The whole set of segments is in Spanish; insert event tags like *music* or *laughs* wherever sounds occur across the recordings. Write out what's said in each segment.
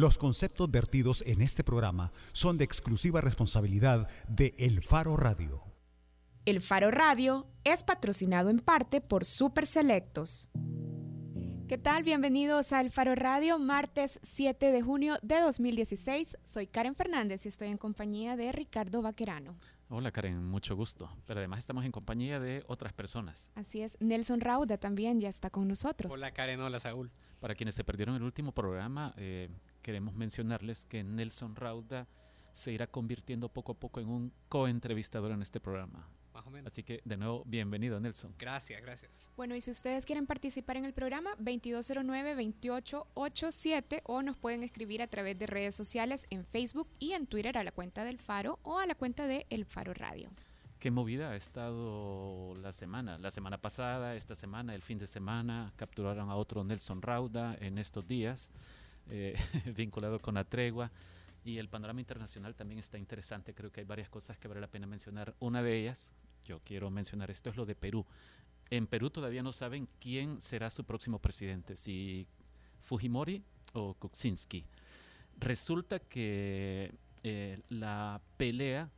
Los conceptos vertidos en este programa son de exclusiva responsabilidad de El Faro Radio. El Faro Radio es patrocinado en parte por Super Selectos. ¿Qué tal? Bienvenidos al Faro Radio, martes 7 de junio de 2016. Soy Karen Fernández y estoy en compañía de Ricardo Vaquerano. Hola Karen, mucho gusto. Pero además estamos en compañía de otras personas. Así es, Nelson Rauda también ya está con nosotros. Hola Karen, hola Saúl. Para quienes se perdieron el último programa, eh, queremos mencionarles que Nelson Rauda se irá convirtiendo poco a poco en un coentrevistador en este programa. Más o menos. Así que de nuevo, bienvenido Nelson. Gracias, gracias. Bueno, y si ustedes quieren participar en el programa, 2209-2887 o nos pueden escribir a través de redes sociales en Facebook y en Twitter a la cuenta del Faro o a la cuenta de El Faro Radio. ¿Qué movida ha estado la semana? La semana pasada, esta semana, el fin de semana, capturaron a otro Nelson Rauda en estos días, eh, *laughs* vinculado con la tregua. Y el panorama internacional también está interesante. Creo que hay varias cosas que vale la pena mencionar. Una de ellas, yo quiero mencionar esto, es lo de Perú. En Perú todavía no saben quién será su próximo presidente, si Fujimori o Kuczynski. Resulta que eh, la pelea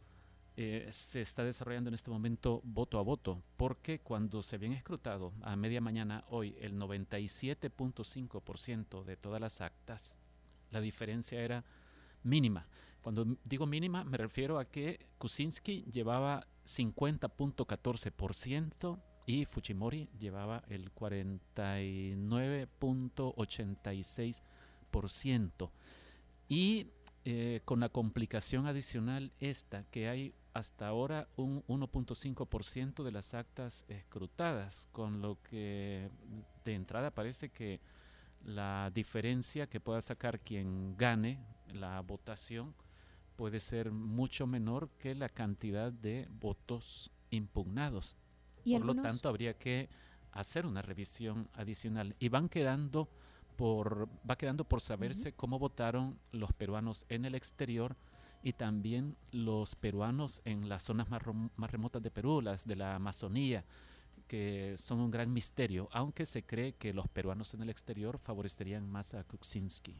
eh, se está desarrollando en este momento voto a voto, porque cuando se habían escrutado a media mañana hoy el 97.5% de todas las actas, la diferencia era mínima. Cuando digo mínima me refiero a que Kuczynski llevaba 50.14% y Fujimori llevaba el 49.86%. Y eh, con la complicación adicional esta, que hay hasta ahora un 1.5% de las actas escrutadas, con lo que de entrada parece que la diferencia que pueda sacar quien gane la votación puede ser mucho menor que la cantidad de votos impugnados. ¿Y Por lo tanto, habría que hacer una revisión adicional y van quedando por va quedando por saberse cómo votaron los peruanos en el exterior y también los peruanos en las zonas más, más remotas de Perú, las de la Amazonía, que son un gran misterio, aunque se cree que los peruanos en el exterior favorecerían más a Kuczynski.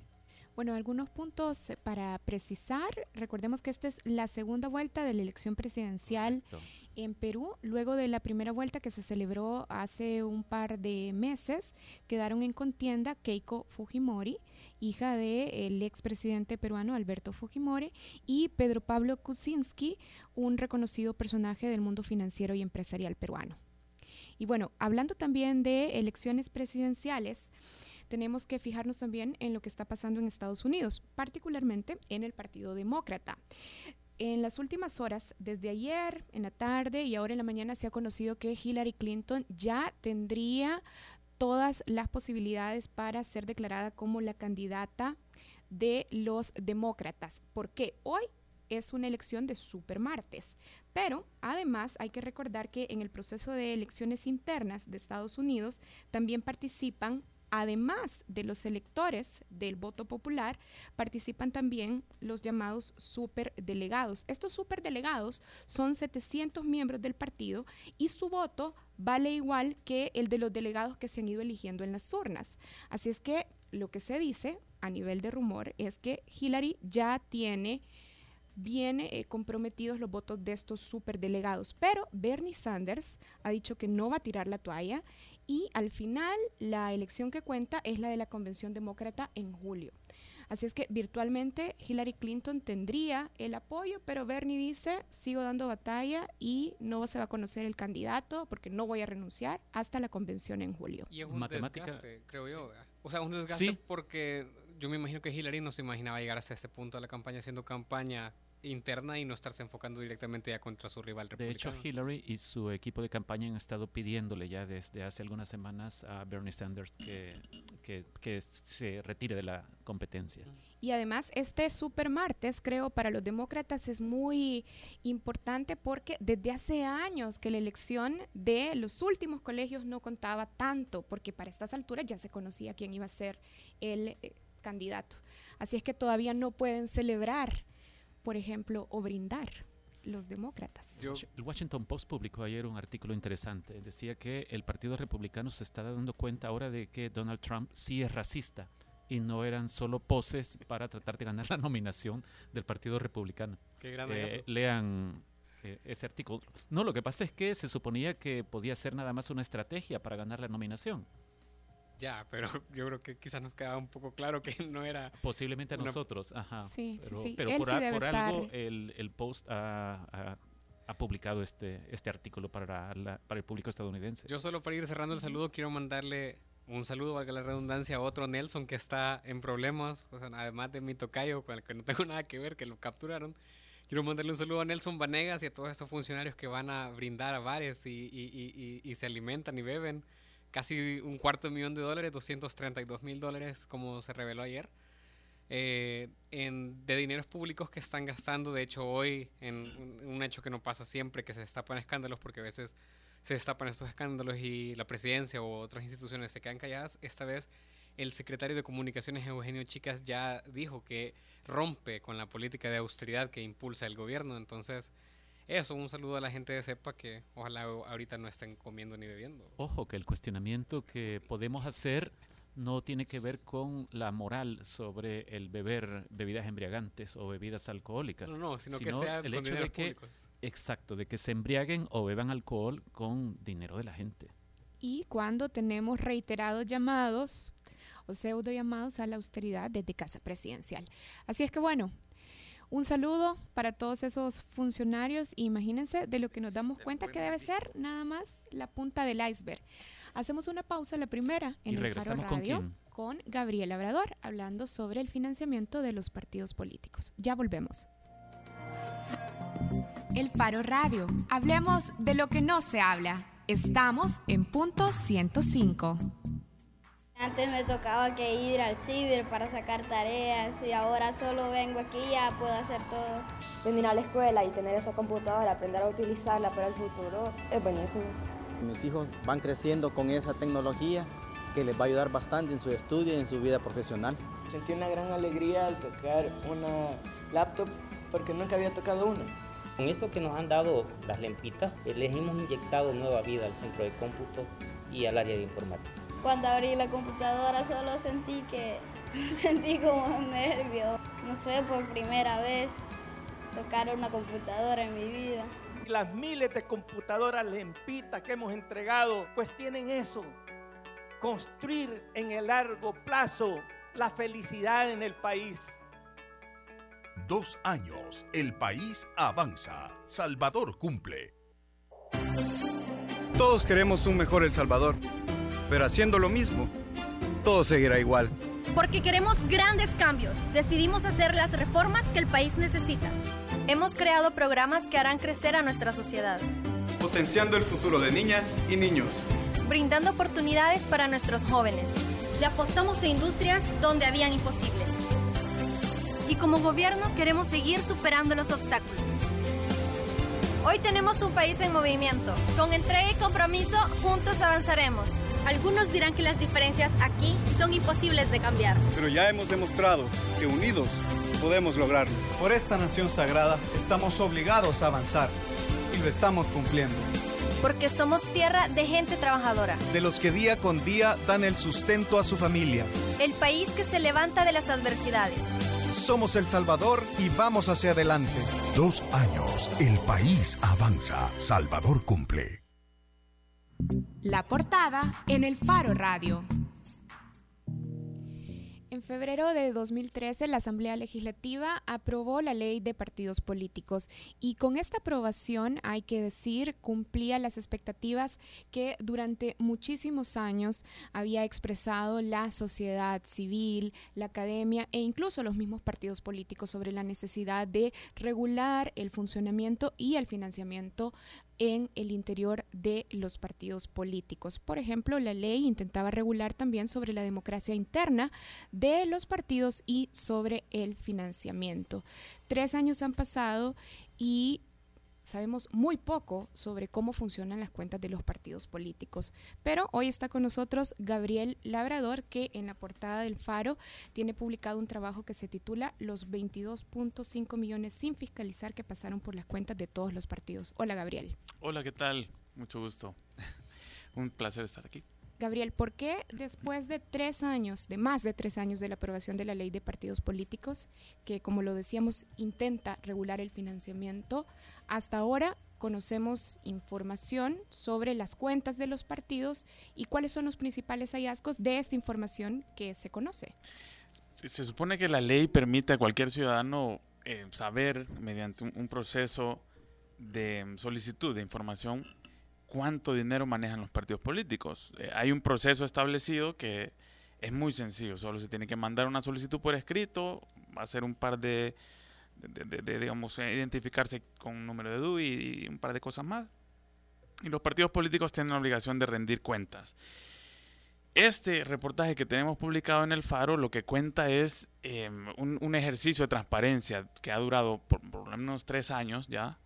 Bueno, algunos puntos eh, para precisar. Recordemos que esta es la segunda vuelta de la elección presidencial Correcto. en Perú. Luego de la primera vuelta que se celebró hace un par de meses, quedaron en contienda Keiko Fujimori, hija del expresidente peruano Alberto Fujimori, y Pedro Pablo Kuczynski, un reconocido personaje del mundo financiero y empresarial peruano. Y bueno, hablando también de elecciones presidenciales, tenemos que fijarnos también en lo que está pasando en Estados Unidos, particularmente en el Partido Demócrata. En las últimas horas, desde ayer, en la tarde y ahora en la mañana, se ha conocido que Hillary Clinton ya tendría todas las posibilidades para ser declarada como la candidata de los demócratas. Porque hoy es una elección de supermartes. Pero además hay que recordar que en el proceso de elecciones internas de Estados Unidos también participan Además de los electores del voto popular, participan también los llamados superdelegados. Estos superdelegados son 700 miembros del partido y su voto vale igual que el de los delegados que se han ido eligiendo en las urnas. Así es que lo que se dice a nivel de rumor es que Hillary ya tiene viene eh, comprometidos los votos de estos superdelegados. Pero Bernie Sanders ha dicho que no va a tirar la toalla y al final la elección que cuenta es la de la Convención Demócrata en julio. Así es que virtualmente Hillary Clinton tendría el apoyo, pero Bernie dice, sigo dando batalla y no se va a conocer el candidato porque no voy a renunciar hasta la convención en julio. Y es un Matemática- desgaste, creo yo. O sea, un desgaste Sí. porque yo me imagino que Hillary no se imaginaba llegar hasta este punto de la campaña haciendo campaña interna y no estarse enfocando directamente ya contra su rival De hecho, republicano. Hillary y su equipo de campaña han estado pidiéndole ya desde hace algunas semanas a Bernie Sanders que, que, que se retire de la competencia. Y además este super martes, creo, para los demócratas es muy importante porque desde hace años que la elección de los últimos colegios no contaba tanto, porque para estas alturas ya se conocía quién iba a ser el eh, candidato. Así es que todavía no pueden celebrar, por ejemplo, o brindar los demócratas. Yo- El Washington Post publicó ayer un artículo interesante. Decía que el Partido Republicano se está dando cuenta ahora de que Donald Trump sí es racista y no eran solo poses para tratar de ganar la nominación del Partido Republicano. Qué grande eh, lean eh, ese artículo. No, lo que pasa es que se suponía que podía ser nada más una estrategia para ganar la nominación. Ya, pero *laughs* yo creo que quizás nos quedaba un poco claro que no era... Posiblemente a nosotros, ajá. Sí, pero, sí, pero por, algo el, el Post ha, ha, publicado este, este artículo para, la, para el público estadounidense. Yo solo para ir cerrando el saludo quiero mandarle un saludo, valga la redundancia, a otro Nelson que está en problemas, o sea, además de mi tocayo, con el que no tengo *laughs* nada que ver, que lo capturaron. Quiero mandarle un saludo a Nelson Vanegas y a todos esos funcionarios que van a brindar a bares y, y, y, y se alimentan y beben casi un cuarto de millón de dólares, 232 mil dólares, como se reveló ayer, eh, de dineros públicos que están gastando. De hecho, hoy, en un hecho que no pasa siempre, que se destapan escándalos, porque a veces se destapan estos escándalos y la presidencia o otras instituciones se quedan calladas, esta vez el secretario de Comunicaciones, Eugenio Chicas, ya dijo que rompe con la política de austeridad que impulsa el gobierno. Entonces, eso, un saludo a la gente de CEPA que ojalá ahorita no estén comiendo ni bebiendo. Ojo, que el cuestionamiento que podemos hacer no tiene que ver con la moral sobre el beber bebidas embriagantes o bebidas alcohólicas. No, no, sino, que sea el hecho de que, exacto, de que se embriaguen o beban alcohol con dinero de la gente. Y cuando tenemos reiterados llamados o pseudo llamados a la austeridad desde Casa Presidencial. Así es que bueno, un saludo para todos esos funcionarios. Imagínense de lo que nos damos cuenta que debe ser nada más la punta del iceberg. Hacemos una pausa, la primera, en el Faro Radio, con, con Gabriel Labrador, hablando sobre el financiamiento de los partidos políticos. Ya volvemos. El Faro Radio. Hablemos de lo que no se habla. Estamos en punto 105. Antes me tocaba que ir al ciber para sacar tareas y ahora solo vengo aquí y ya puedo hacer todo. Venir a la escuela y tener esa computadora, aprender a utilizarla para el futuro, es buenísimo. Mis hijos van creciendo con esa tecnología que les va a ayudar bastante en su estudio y en su vida profesional. Sentí una gran alegría al tocar una laptop porque nunca había tocado una. Con esto que nos han dado las lempitas, les hemos inyectado nueva vida al centro de cómputo y al área de informática. Cuando abrí la computadora solo sentí que *laughs* sentí como un nervio, no sé, por primera vez tocar una computadora en mi vida. Las miles de computadoras lempitas que hemos entregado, pues tienen eso, construir en el largo plazo la felicidad en el país. Dos años, el país avanza. Salvador cumple. Todos queremos un mejor El Salvador pero haciendo lo mismo, todo seguirá igual. Porque queremos grandes cambios, decidimos hacer las reformas que el país necesita. Hemos creado programas que harán crecer a nuestra sociedad. Potenciando el futuro de niñas y niños. Brindando oportunidades para nuestros jóvenes. Le apostamos a industrias donde habían imposibles. Y como gobierno queremos seguir superando los obstáculos. Hoy tenemos un país en movimiento. Con entrega y compromiso, juntos avanzaremos. Algunos dirán que las diferencias aquí son imposibles de cambiar. Pero ya hemos demostrado que unidos podemos lograrlo. Por esta nación sagrada estamos obligados a avanzar y lo estamos cumpliendo. Porque somos tierra de gente trabajadora. De los que día con día dan el sustento a su familia. El país que se levanta de las adversidades. Somos El Salvador y vamos hacia adelante. Dos años, el país avanza. Salvador cumple. La portada en el Faro Radio. En febrero de 2013, la Asamblea Legislativa aprobó la ley de partidos políticos y con esta aprobación, hay que decir, cumplía las expectativas que durante muchísimos años había expresado la sociedad civil, la academia e incluso los mismos partidos políticos sobre la necesidad de regular el funcionamiento y el financiamiento en el interior de los partidos políticos. Por ejemplo, la ley intentaba regular también sobre la democracia interna de los partidos y sobre el financiamiento. Tres años han pasado y sabemos muy poco sobre cómo funcionan las cuentas de los partidos políticos. Pero hoy está con nosotros Gabriel Labrador, que en la portada del Faro tiene publicado un trabajo que se titula Los 22.5 millones sin fiscalizar que pasaron por las cuentas de todos los partidos. Hola Gabriel. Hola, ¿qué tal? Mucho gusto. *laughs* un placer estar aquí. Gabriel, ¿por qué después de tres años, de más de tres años de la aprobación de la ley de partidos políticos, que como lo decíamos intenta regular el financiamiento, hasta ahora conocemos información sobre las cuentas de los partidos y cuáles son los principales hallazgos de esta información que se conoce? Se supone que la ley permite a cualquier ciudadano eh, saber mediante un proceso de solicitud de información cuánto dinero manejan los partidos políticos. Eh, hay un proceso establecido que es muy sencillo, solo se tiene que mandar una solicitud por escrito, hacer un par de, digamos, eh, identificarse con un número de DUI y un par de cosas más. Y los partidos políticos tienen la obligación de rendir cuentas. Este reportaje que tenemos publicado en el Faro lo que cuenta es em, un, ejercicio de transparencia que ha durado por lo menos tres años ya,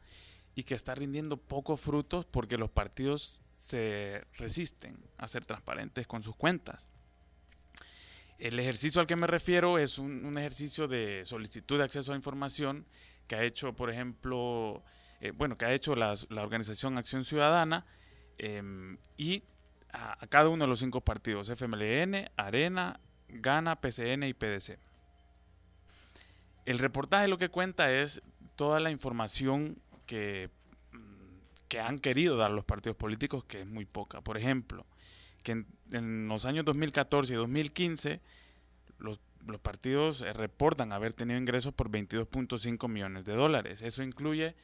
y que está rindiendo pocos frutos porque los partidos se resisten a ser transparentes con sus cuentas. El ejercicio al que me refiero es un, ejercicio de solicitud de acceso a información que ha hecho, por ejemplo, eh, bueno, que ha hecho la, organización Acción Ciudadana em, y a, a, cada uno de los cinco partidos, FMLN, Arena, Gana, PCN y PDC. El reportaje lo que cuenta es toda la información que, mm, que han querido dar los partidos políticos, que es muy poca. Por ejemplo, que en, los años 2014 y 2015 los, los partidos eh, reportan haber tenido ingresos por 22.5 millones de dólares. Eso incluye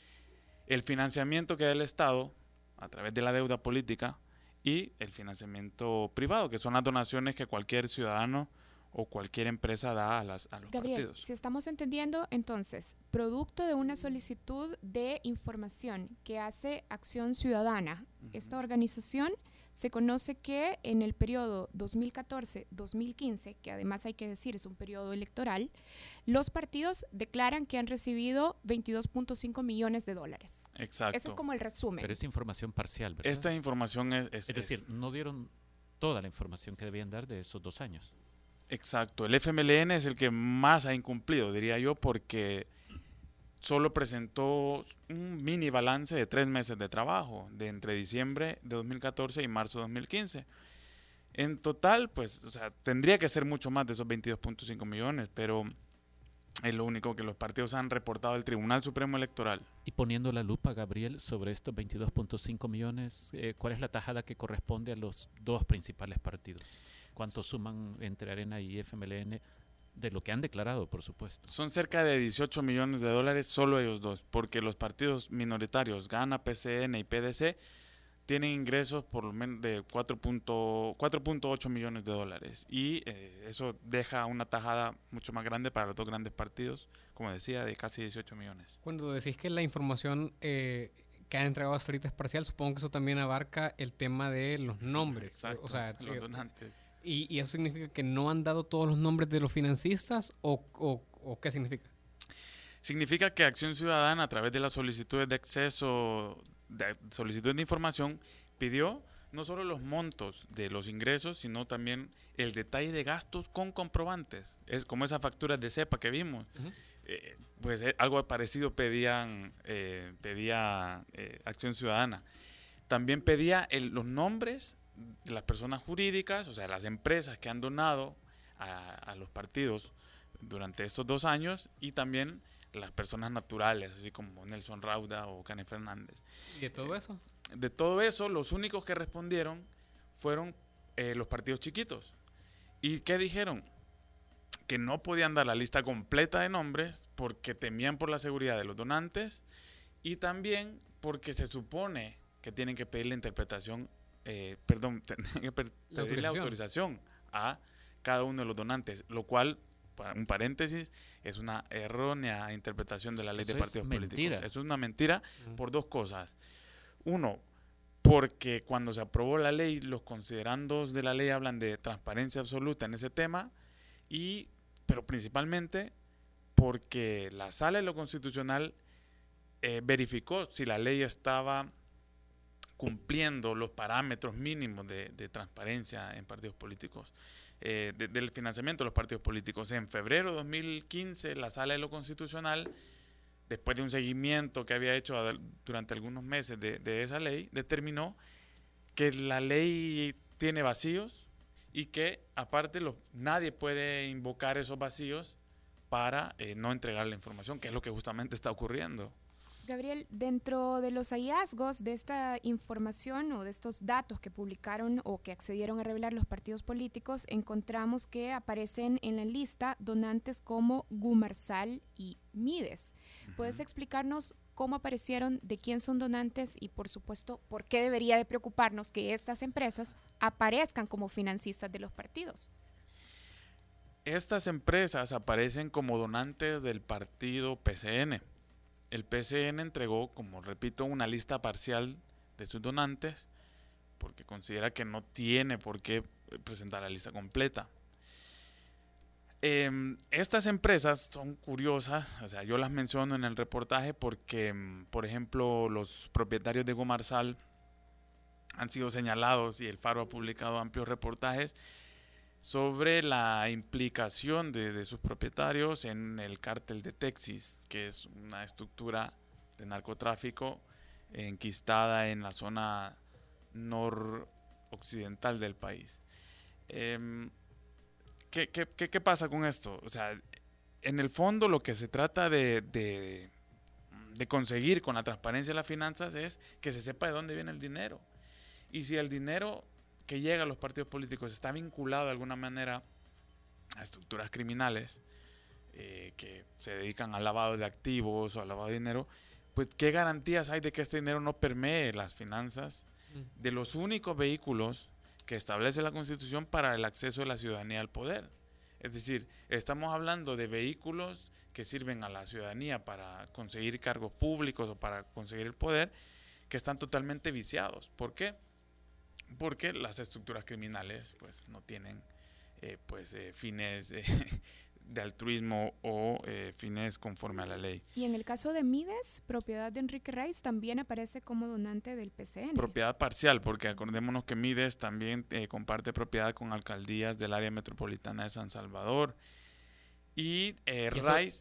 el financiamiento que da el Estado a través de la deuda política y el financiamiento privado, que son las donaciones que cualquier ciudadano o cualquier empresa da a, las, a los Gabriel, Si estamos entendiendo, entonces, producto de una solicitud de información que hace Acción Ciudadana, esta organización se conoce que en el periodo 2014-2015, que además hay que decir es un periodo electoral, los partidos declaran que han recibido 22.5 millones de dólares. Exacto. Ese es como el resumen. Pero es información parcial, ¿verdad? Esta información es... Es, decir, no dieron toda la información que debían dar de esos dos años. Exacto, el FMLN es el que más ha incumplido, diría yo, porque solo presentó un mini balance de tres meses de trabajo, de entre diciembre de 2014 y marzo de 2015. En total, pues, o sea, tendría que ser mucho más de esos 22.5 millones, pero es lo único que los partidos han reportado al Tribunal Supremo Electoral. Y poniendo la lupa, Gabriel, sobre estos 22.5 millones, eh, ¿cuál es la tajada que corresponde a los dos principales partidos? Cuánto suman entre Arena y FMLN de lo que han declarado, por supuesto. Son cerca de 18 millones de dólares solo ellos dos, porque los partidos minoritarios, GANA, PCN y PDC, tienen ingresos por lo menos de 4.8 millones de dólares. Y eh, eso deja una tajada mucho más grande para los dos grandes partidos, como decía, de casi 18 millones. Cuando decís que la información eh, que han entregado hasta ahorita es parcial, supongo que eso también abarca el tema de los nombres. Exacto, o sea, los eh, donantes. ¿Y, eso significa que no han dado todos los nombres de los financistas o, o, qué significa? Significa que Acción Ciudadana a través de las solicitudes de acceso, de solicitudes de información, pidió no solo los montos de los ingresos, sino también el detalle de gastos con comprobantes. Es como esas facturas de CEPA que vimos. Eh, pues eh, algo parecido pedían, eh, pedía Acción Ciudadana. También pedía los nombres las personas jurídicas, o sea, las empresas que han donado a, los partidos durante estos dos años y también las personas naturales, así como Nelson Rauda o Cane Fernández. ¿De todo eso? De todo eso, los únicos que respondieron fueron eh, los partidos chiquitos. ¿Y qué dijeron? Que no podían dar la lista completa de nombres porque temían por la seguridad de los donantes y también porque se supone que tienen que pedir la interpretación eh, perdón, *laughs* que pedirle autorización a cada uno de los donantes, lo cual, un paréntesis, es una errónea interpretación de la ley de partidos políticos. Eso es una mentira por dos cosas. Uno, porque cuando se aprobó la ley, los considerandos de la ley hablan de transparencia absoluta en ese tema, y, pero principalmente porque la sala de lo constitucional eh, verificó si la ley estaba cumpliendo los parámetros mínimos de, transparencia en partidos políticos, eh, del financiamiento de los partidos políticos. En febrero de 2015, la Sala de lo Constitucional, después de un seguimiento que había hecho durante algunos meses de, esa ley, determinó que la ley tiene vacíos y que aparte lo, nadie puede invocar esos vacíos para eh, no entregar la información, que es lo que justamente está ocurriendo. Gabriel, dentro de los hallazgos de esta información o de estos datos que publicaron o que accedieron a revelar los partidos políticos, encontramos que aparecen en la lista donantes como Gumarsal y Mides. ¿Puedes explicarnos cómo aparecieron, de quién son donantes y, por supuesto, por qué debería de preocuparnos que estas empresas aparezcan como financistas de los partidos? Estas empresas aparecen como donantes del partido PCN el PCN entregó, como repito, una lista parcial de sus donantes porque considera que no tiene por qué presentar la lista completa. Em, estas empresas son curiosas, o sea, yo las menciono en el reportaje porque, em, por ejemplo, los propietarios de Gomarsal han sido señalados y el Faro ha publicado amplios reportajes sobre la implicación de, sus propietarios en el cártel de Texas, que es una estructura de narcotráfico enquistada en la zona noroccidental del país. Em, ¿qué, qué, pasa con esto? O sea, en el fondo lo que se trata de, de, de conseguir con la transparencia de las finanzas es que se sepa de dónde viene el dinero. Y si el dinero que llega a los partidos políticos está vinculado de alguna manera a estructuras criminales eh, que se dedican al lavado de activos o al lavado de dinero, pues qué garantías hay de que este dinero no permee las finanzas de los únicos vehículos que establece la Constitución para el acceso de la ciudadanía al poder. Es decir, estamos hablando de vehículos que sirven a la ciudadanía para conseguir cargos públicos o para conseguir el poder, que están totalmente viciados. ¿Por qué? Porque las estructuras criminales pues no tienen eh, pues eh, fines eh, *laughs* de altruismo o fines conforme a la ley. Y en el caso de Mides, propiedad de Enrique Reis, también aparece como donante del PCN. Propiedad parcial, porque acordémonos que Mides también comparte propiedad con alcaldías del área metropolitana de San Salvador y, eh,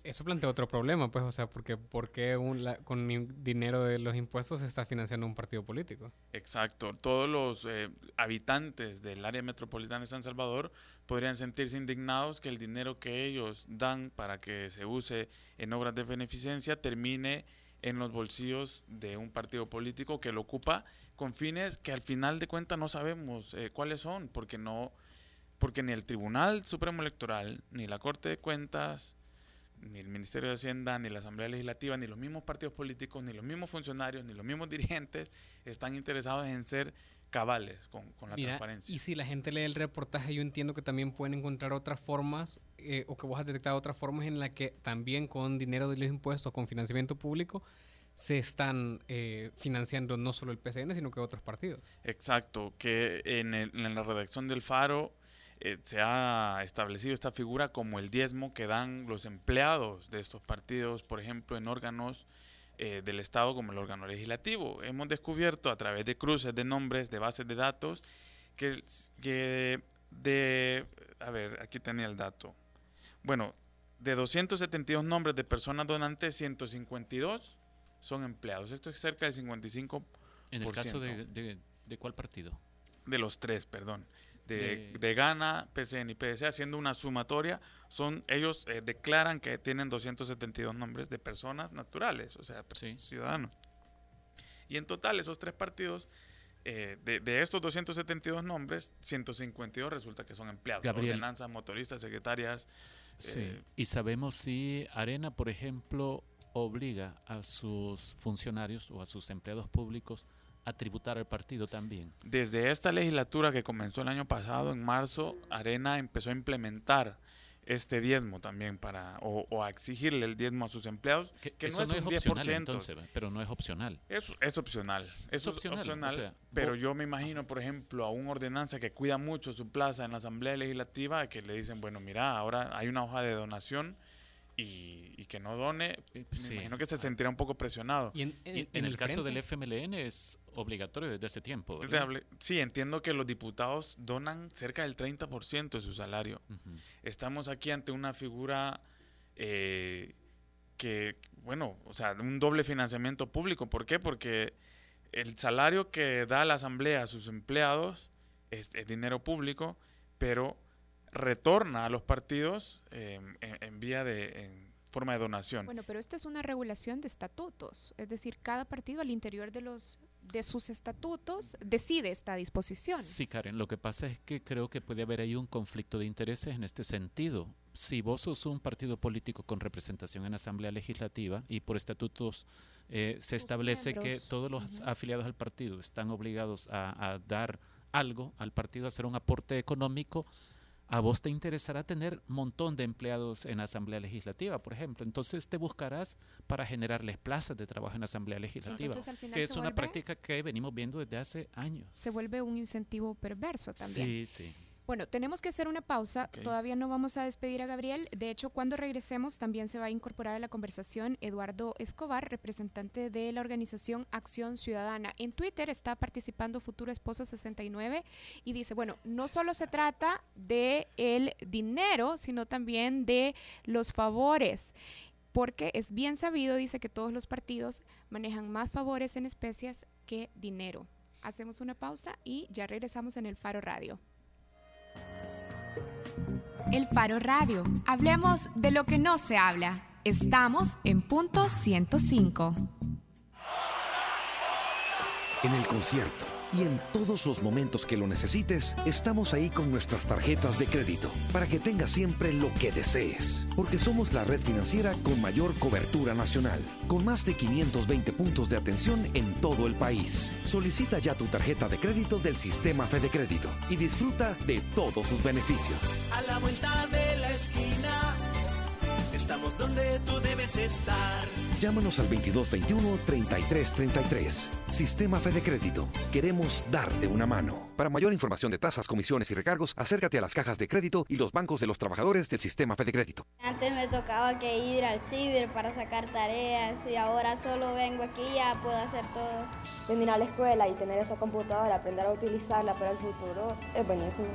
eso, plantea otro problema, pues, o sea, porque, porque un, con dinero de los impuestos se está financiando un partido político. Exacto. Todos los eh, habitantes del área metropolitana de San Salvador podrían sentirse indignados que el dinero que ellos dan para que se use en obras de beneficencia termine en los bolsillos de un partido político que lo ocupa con fines que al final de cuentas no sabemos eh, cuáles son, porque no porque ni el Tribunal Supremo Electoral, ni la Corte de Cuentas, ni el Ministerio de Hacienda, ni la Asamblea Legislativa, ni los mismos partidos políticos, ni los mismos funcionarios, ni los mismos dirigentes están interesados en ser cabales con, la transparencia. Y si la gente lee el reportaje, yo entiendo que también pueden encontrar otras formas, eh, o que vos has detectado otras formas en las que también con dinero de los impuestos, con financiamiento público, se están eh, financiando no solo el PCN, sino que otros partidos. Exacto, que en, en la redacción del Faro eh, se ha establecido esta figura como el diezmo que dan los empleados de estos partidos, por ejemplo, en órganos eh, del Estado como el órgano legislativo. Hemos descubierto a través de cruces de nombres, de bases de datos, que, que de... A ver, aquí tenía el dato. Bueno, de 272 nombres de personas donantes, 152 son empleados. Esto es cerca del 55%. ¿En el caso de, de, de cuál partido? De los tres, perdón de, de, Gana, PCN y PDC, haciendo una sumatoria, son ellos eh, declaran que tienen 272 nombres de personas naturales, o sea, ciudadanos. Y en total, esos tres partidos, eh, de, estos 272 nombres, 152 resulta que son empleados, Gabriel. ordenanzas, motoristas, secretarias. Eh, y sabemos si Arena, por ejemplo, obliga a sus funcionarios o a sus empleados públicos a tributar al partido también. Desde esta legislatura que comenzó el año pasado, en marzo, Arena empezó a implementar este diezmo también para o, a exigirle el diezmo a sus empleados que, no, es, un 10%, pero no es opcional. Es, es opcional es, opcional, pero yo me imagino por ejemplo a un ordenanza que cuida mucho su plaza en la asamblea legislativa que le dicen bueno mira ahora hay una hoja de donación y, que no done, me imagino que se sentirá un poco presionado. Y en, el, caso del FMLN es obligatorio desde ese tiempo. Sí, entiendo que los diputados donan cerca del 30% de su salario. Estamos aquí ante una figura eh, que, bueno, o sea, un doble financiamiento público. ¿Por qué? Porque el salario que da la Asamblea a sus empleados es, dinero público, pero retorna a los partidos em, en, vía de en forma de donación. Bueno, pero esta es una regulación de estatutos, es decir, cada partido al interior de los de sus estatutos decide esta disposición. Sí, Karen, lo que pasa es que creo que puede haber ahí un conflicto de intereses en este sentido. Si vos sos un partido político con representación en Asamblea Legislativa y por estatutos eh, se establece que todos los afiliados al partido están obligados a, a dar algo al partido, a hacer un aporte económico, a vos te interesará tener un montón de empleados en la Asamblea Legislativa, por ejemplo. Entonces te buscarás para generarles plazas de trabajo en la Asamblea Legislativa, que es una práctica que venimos viendo desde hace años. Se vuelve un incentivo perverso también. Sí, sí. Bueno, tenemos que hacer una pausa. Todavía no vamos a despedir a Gabriel. De hecho, cuando regresemos también se va a incorporar a la conversación Eduardo Escobar, representante de la organización Acción Ciudadana. En Twitter está participando Futuro Esposo 69 y dice, bueno, no solo se trata de el dinero, sino también de los favores porque es bien sabido, dice que todos los partidos manejan más favores en especies que dinero. Hacemos una pausa y ya regresamos en el Faro Radio. El Faro Radio. Hablemos de lo que no se habla. Estamos en punto 105. En el concierto y en todos los momentos que lo necesites, estamos ahí con nuestras tarjetas de crédito para que tengas siempre lo que desees. Porque somos la red financiera con mayor cobertura nacional, con más de 520 puntos de atención en todo el país. Solicita ya tu tarjeta de crédito del sistema Fede Crédito y disfruta de todos sus beneficios. A la vuelta de la esquina Estamos donde tú debes estar. Llámanos al 2221-3333. Sistema Fede Crédito. Queremos darte una mano. Para mayor información de tasas, comisiones y recargos, acércate a las cajas de crédito y los bancos de los trabajadores del Sistema Fede Crédito. Antes me tocaba que ir al CIBER para sacar tareas y ahora solo vengo aquí y ya puedo hacer todo. Venir a la escuela y tener esa computadora, aprender a utilizarla para el futuro, es buenísimo.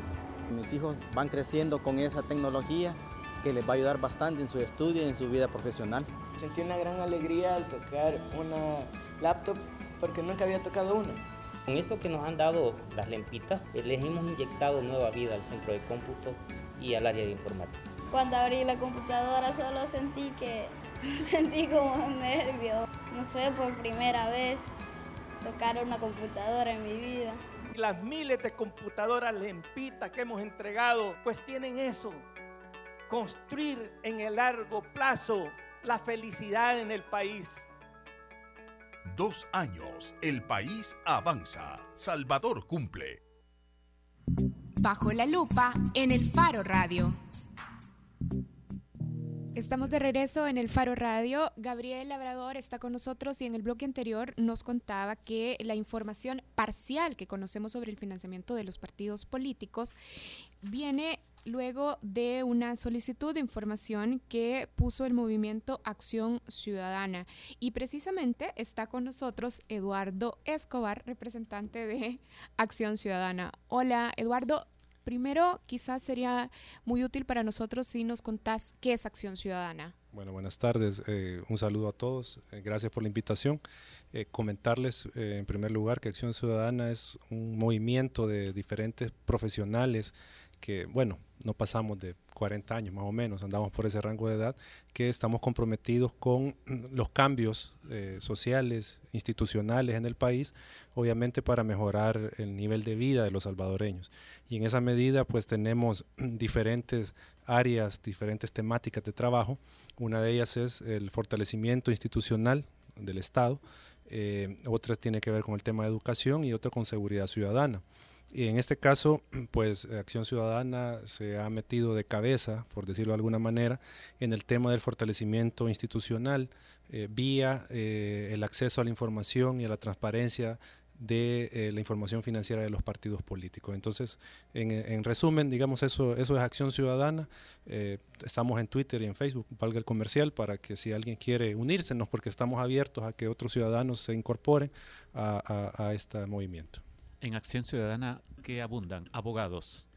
Mis hijos van creciendo con esa tecnología que les va a ayudar bastante en su estudio y en su vida profesional. Sentí una gran alegría al tocar una laptop porque nunca había tocado una. Con esto que nos han dado las lempitas, les hemos inyectado nueva vida al centro de cómputo y al área de informática. Cuando abrí la computadora solo sentí que *laughs* sentí como nervio, no sé, por primera vez tocar una computadora en mi vida. Las miles de computadoras lempitas que hemos entregado, pues tienen eso, construir en el largo plazo la felicidad en el país. Dos años, el país avanza. Salvador cumple. Bajo la lupa en el Faro Radio. Estamos de regreso en el Faro Radio. Gabriel Labrador está con nosotros y en el bloque anterior nos contaba que la información parcial que conocemos sobre el financiamiento de los partidos políticos viene luego de una solicitud de información que puso el movimiento Acción Ciudadana. Y precisamente está con nosotros Eduardo Escobar, representante de Acción Ciudadana. Hola, Eduardo. Primero, quizás sería muy útil para nosotros si nos contás qué es Acción Ciudadana. Bueno, buenas tardes. Eh, un saludo a todos. Eh, gracias por la invitación. Eh, comentarles en primer lugar que Acción Ciudadana es un movimiento de diferentes profesionales que, bueno, no pasamos de 40 años más o menos, andamos por ese rango de edad, que estamos comprometidos con los cambios eh, sociales, institucionales en el país, obviamente para mejorar el nivel de vida de los salvadoreños. Y en esa medida pues tenemos diferentes áreas, diferentes temáticas de trabajo. Una de ellas es el fortalecimiento institucional del Estado, eh, otra tiene que ver con el tema de educación y otra con seguridad ciudadana. Y en este caso, *clears throat* pues Acción Ciudadana se ha metido de cabeza, por decirlo de alguna manera, en el tema del fortalecimiento institucional eh, vía eh, el acceso a la información y a la transparencia de eh, la información financiera de los partidos políticos. Entonces, en, resumen, digamos, eso, eso es Acción Ciudadana. estamos en Twitter y en Facebook, valga el comercial, para que si alguien quiere unírsenos, porque estamos abiertos a que otros ciudadanos se incorporen a este movimiento en Acción Ciudadana que abundan? Abogados.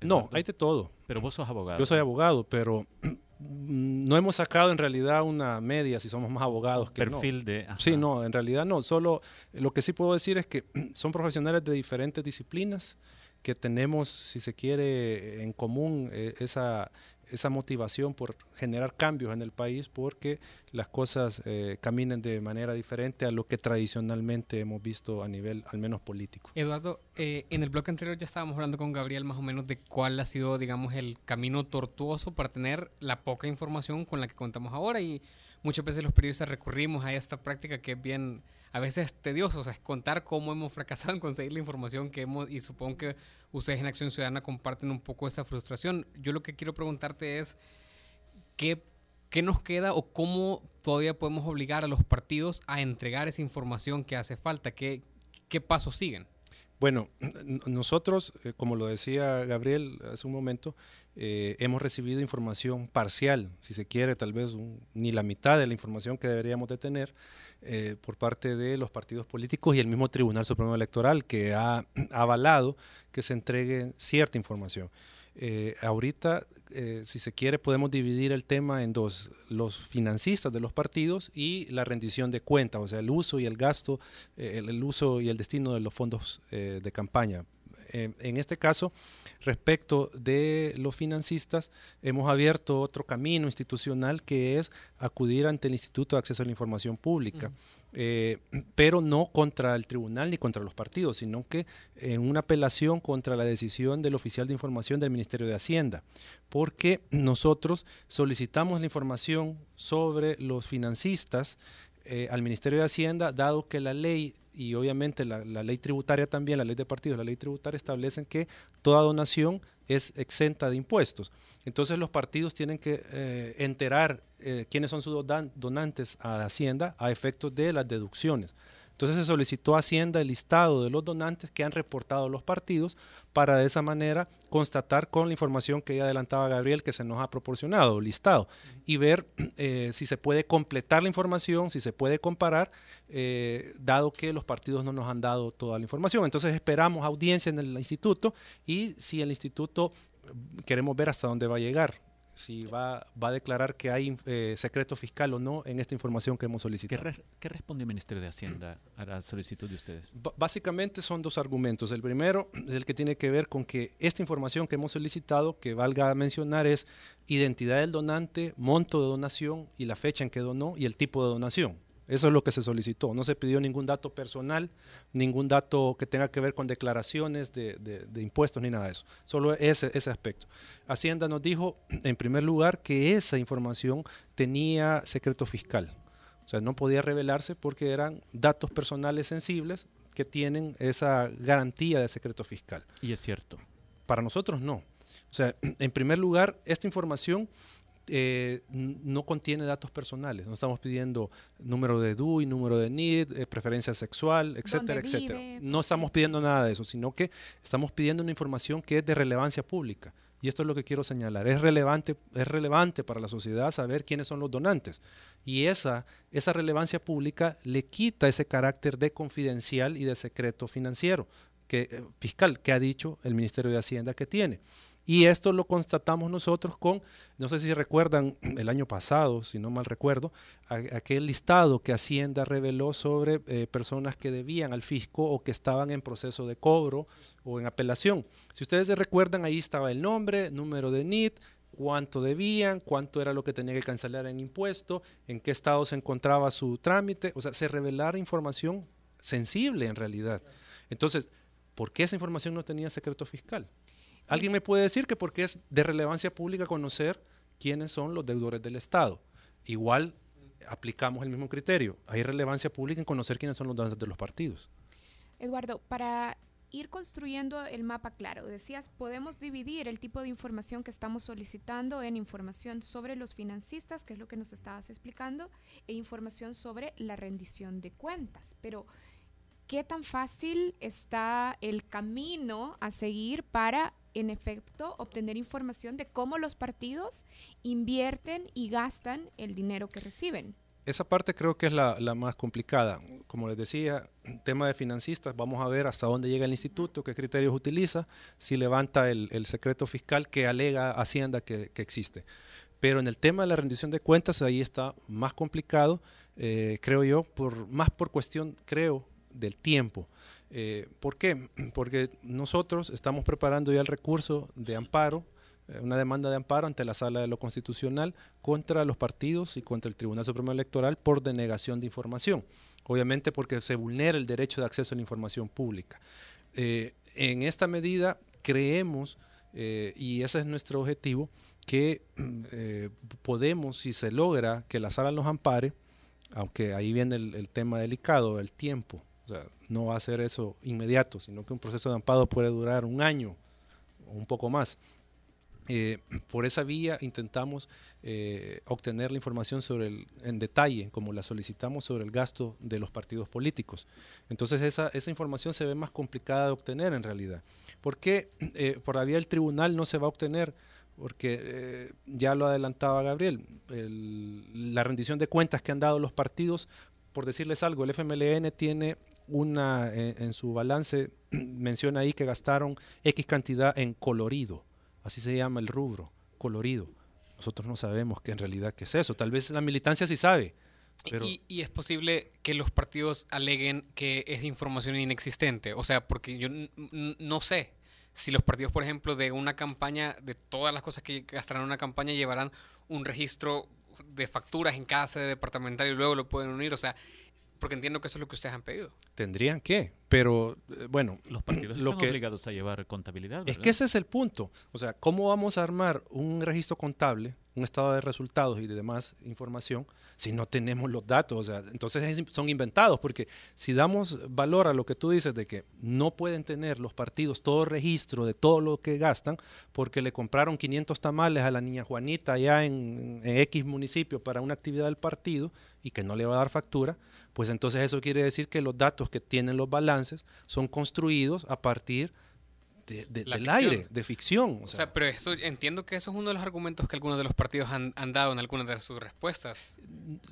No, hay de todo. Pero vos sos abogado. Yo soy abogado, pero *clears throat* no hemos sacado en realidad una media si somos más abogados que perfil de sí no en realidad no solo lo que sí puedo decir es que *clears throat* son profesionales de diferentes disciplinas que tenemos, si se quiere, en común eh, esa, esa motivación por generar cambios en el país porque las cosas eh, caminen de manera diferente a lo que tradicionalmente hemos visto a nivel al menos político. Eduardo, eh, en el bloque anterior ya estábamos hablando con Gabriel más o menos de cuál ha sido, digamos, el camino tortuoso para tener la poca información con la que contamos ahora y muchas veces los periodistas recurrimos a esta práctica que es bien a veces tedioso, o sea, es contar cómo hemos fracasado en conseguir la información que hemos, y supongo que ustedes en Acción Ciudadana comparten un poco esa frustración. Yo lo que quiero preguntarte es, ¿qué, qué nos queda o cómo todavía podemos obligar a los partidos a entregar esa información que hace falta? ¿Qué, qué pasos siguen? Bueno, nosotros, eh, como lo decía Gabriel hace un momento, eh, hemos recibido información parcial, si se quiere, tal vez ni la mitad de la información que deberíamos de tener eh, por parte de los partidos políticos y el mismo Tribunal Supremo Electoral que ha *clears throat* avalado que se entregue cierta información. Eh, ahorita, eh, si se quiere, podemos dividir el tema en dos, los financistas de los partidos y la rendición de cuentas, o sea, el uso y el gasto, eh, el, uso y el destino de los fondos de campaña. En este caso, respecto de los financistas, hemos abierto otro camino institucional que es acudir ante el Instituto de Acceso a la Información Pública. Eh, pero no contra el tribunal ni contra los partidos, sino que en una apelación contra la decisión del oficial de información del Ministerio de Hacienda, porque nosotros solicitamos la información sobre los financistas eh, al Ministerio de Hacienda, dado que la ley y obviamente la, ley tributaria también, la ley de partidos, la ley tributaria establecen que toda donación es exenta de impuestos. Entonces los partidos tienen que eh, enterar eh, quiénes son sus donantes a la Hacienda a efectos de las deducciones. Entonces se solicitó Hacienda el listado de los donantes que han reportado los partidos para de esa manera constatar con la información que ya adelantaba Gabriel que se nos ha proporcionado, listado, y ver *clears throat* eh, si se puede completar la información, si se puede comparar, eh, dado que los partidos no nos han dado toda la información. Entonces esperamos audiencia en el instituto y si el instituto queremos ver hasta dónde va a llegar si va, va a declarar que hay eh, secreto fiscal o no en esta información que hemos solicitado. ¿Qué, responde el Ministerio de Hacienda a la solicitud de ustedes? básicamente son dos argumentos. El primero es el que tiene que ver con que esta información que hemos solicitado, que valga mencionar, es identidad del donante, monto de donación y la fecha en que donó y el tipo de donación. Eso es lo que se solicitó. No se pidió ningún dato personal, ningún dato que tenga que ver con declaraciones de, impuestos ni nada de eso. Solo ese, ese aspecto. Hacienda nos dijo, *clears throat* en primer lugar, que esa información tenía secreto fiscal. O sea, no podía revelarse porque eran datos personales sensibles que tienen esa garantía de secreto fiscal. Y es cierto. Para nosotros no. O sea, *clears throat* en primer lugar, esta información eh, no contiene datos personales. No estamos pidiendo número de DUI, número de NID, eh, preferencia sexual, etcétera, etcétera. No estamos pidiendo nada de eso, sino que estamos pidiendo una información que es de relevancia pública. Y esto es lo que quiero señalar. Es relevante, es relevante para la sociedad saber quiénes son los donantes. Y esa, esa relevancia pública le quita ese carácter de confidencial y de secreto financiero, que, eh, fiscal, que ha dicho el Ministerio de Hacienda que tiene. Y esto lo constatamos nosotros con, no sé si recuerdan *clears throat* el año pasado, si no mal recuerdo, aquel listado que Hacienda reveló sobre eh, personas que debían al fisco o que estaban en proceso de cobro o en apelación. Si ustedes se recuerdan, ahí estaba el nombre, número de NIT, cuánto debían, cuánto era lo que tenía que cancelar en impuesto, en qué estado se encontraba su trámite, o sea, se revelara información sensible en realidad. Entonces, ¿por qué esa información no tenía secreto fiscal? Alguien me puede decir que porque es de relevancia pública conocer quiénes son los deudores del Estado. Igual aplicamos el mismo criterio. Hay relevancia pública en conocer quiénes son los donantes de los partidos. Eduardo, para ir construyendo el mapa claro, decías, podemos dividir el tipo de información que estamos solicitando en información sobre los financistas, que es lo que nos estabas explicando, e información sobre la rendición de cuentas. Pero, ¿qué tan fácil está el camino a seguir para en efecto, obtener información de cómo los partidos invierten y gastan el dinero que reciben. Esa parte creo que es la, más complicada. Como les decía, tema de financistas, vamos a ver hasta dónde llega el instituto, qué criterios utiliza, si levanta el, secreto fiscal que alega Hacienda que, existe. Pero en el tema de la rendición de cuentas, ahí está más complicado, eh, creo yo, por, más por cuestión, creo, del tiempo. Eh, ¿Por qué? *clears throat* Porque nosotros estamos preparando ya el recurso de amparo, eh, una demanda de amparo ante la Sala de lo Constitucional contra los partidos y contra el Tribunal Supremo Electoral por denegación de información. Obviamente porque se vulnera el derecho de acceso a la información pública. Eh, en esta medida creemos, y ese es nuestro objetivo, que podemos, si se logra que la sala nos ampare, aunque ahí viene el, tema delicado, el tiempo. O sea, no va a ser eso inmediato, sino que un proceso de amparo puede durar un año o un poco más. Eh, por esa vía intentamos eh, obtener la información sobre el, en detalle, como la solicitamos sobre el gasto de los partidos políticos. Entonces esa, esa información se ve más complicada de obtener en realidad. ¿Por qué eh, por la vía del tribunal no se va a obtener? porque ya lo adelantaba Gabriel, la rendición de cuentas que han dado los partidos, por decirles algo, el FMLN tiene una, eh, en su balance, *clears throat* menciona ahí que gastaron X cantidad en colorido, así se llama el rubro, colorido. Nosotros no sabemos qué en realidad qué es eso, tal vez la militancia sí sabe. Pero y, y, es posible que los partidos aleguen que es información inexistente, o sea, porque yo no sé, si los partidos, por ejemplo, de una campaña, de todas las cosas que gastarán en una campaña, llevarán un registro de facturas en cada sede departamental y luego lo pueden unir. O sea, porque entiendo que eso es lo que ustedes han pedido. Tendrían que, pero eh, bueno. Los partidos están obligados a llevar contabilidad. Es que ese es el punto. O sea, ¿cómo vamos a armar un registro contable, un estado de resultados y de demás información si no tenemos los datos? O sea, entonces son inventados, porque si damos valor a lo que tú dices de que no pueden tener los partidos todo registro de todo lo que gastan, porque le compraron 500 tamales a la niña Juanita allá en, en X municipio para una actividad del partido y que no le va a dar factura, pues entonces eso quiere decir que los datos que tienen los balances son construidos a partir de, del aire, de ficción. O sea. pero eso, entiendo que eso es uno de los argumentos que algunos de los partidos han, dado en algunas de sus respuestas.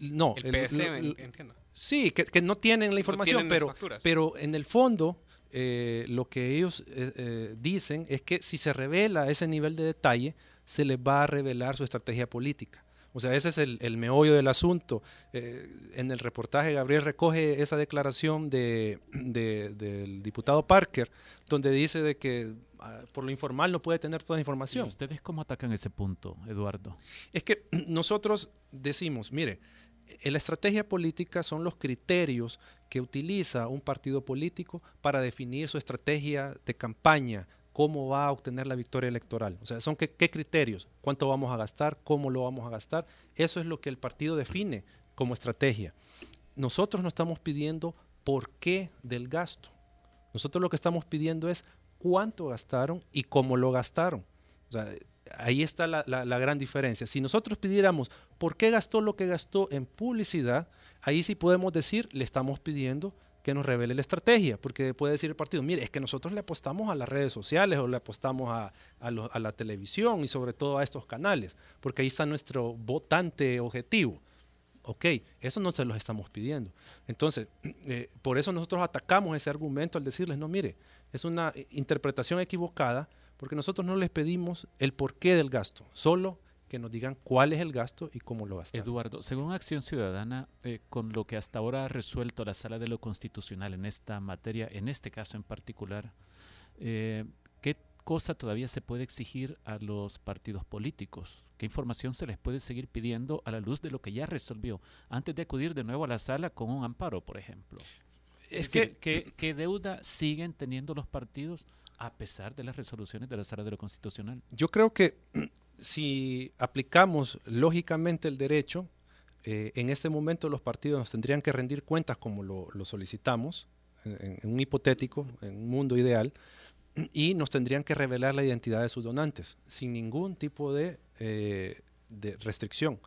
No, el, PSM, entiendo. Sí, que, no tienen la información, pero, pero en el fondo eh, lo que ellos eh, eh, dicen es que si se revela ese nivel de detalle, se les va a revelar su estrategia política. O sea, ese es el, meollo del asunto. Eh, en el reportaje Gabriel recoge esa declaración de, del diputado Parker, donde dice de que ah, por lo informal no puede tener toda la información. ¿Y ¿Ustedes cómo atacan ese punto, Eduardo? Es que nosotros decimos, mire, la estrategia política son los criterios que utiliza un partido político para definir su estrategia de campaña, cómo va a obtener la victoria electoral. O sea, son qué, criterios, cuánto vamos a gastar, cómo lo vamos a gastar. Eso es lo que el partido define como estrategia. Nosotros no estamos pidiendo por qué del gasto. Nosotros lo que estamos pidiendo es cuánto gastaron y cómo lo gastaron. Ahí está la, la, gran diferencia. Si nosotros pidiéramos por qué gastó lo que gastó en publicidad, ahí sí podemos decir, le estamos pidiendo que nos revele la estrategia, porque puede decir el partido, mire, es que nosotros le apostamos a las redes sociales o le apostamos a, a, la televisión y sobre todo a estos canales, porque ahí está nuestro votante objetivo. Ok, eso no se los estamos pidiendo. Entonces, *clears throat* eh, por eso nosotros atacamos ese argumento al decirles, no, mire, es una interpretación equivocada, porque nosotros no les pedimos el porqué del gasto, solo que nos digan cuál es el gasto y cómo lo gastan. Eduardo, según Acción Ciudadana, eh, con lo que hasta ahora ha resuelto la Sala de lo Constitucional en esta materia, en este caso en particular, eh, ¿qué cosa todavía se puede exigir a los partidos políticos? ¿Qué información se les puede seguir pidiendo a la luz de lo que ya resolvió antes de acudir de nuevo a la sala con un amparo, por ejemplo? Es, que, ¿qué deuda siguen teniendo los partidos a pesar de las resoluciones de la Sala de lo Constitucional? Yo creo que si aplicamos lógicamente el derecho, eh, en este momento los partidos nos tendrían que rendir cuentas como lo, solicitamos, en, un hipotético, en un mundo ideal, y nos tendrían que revelar la identidad de sus donantes, sin ningún tipo de, eh, de restricción.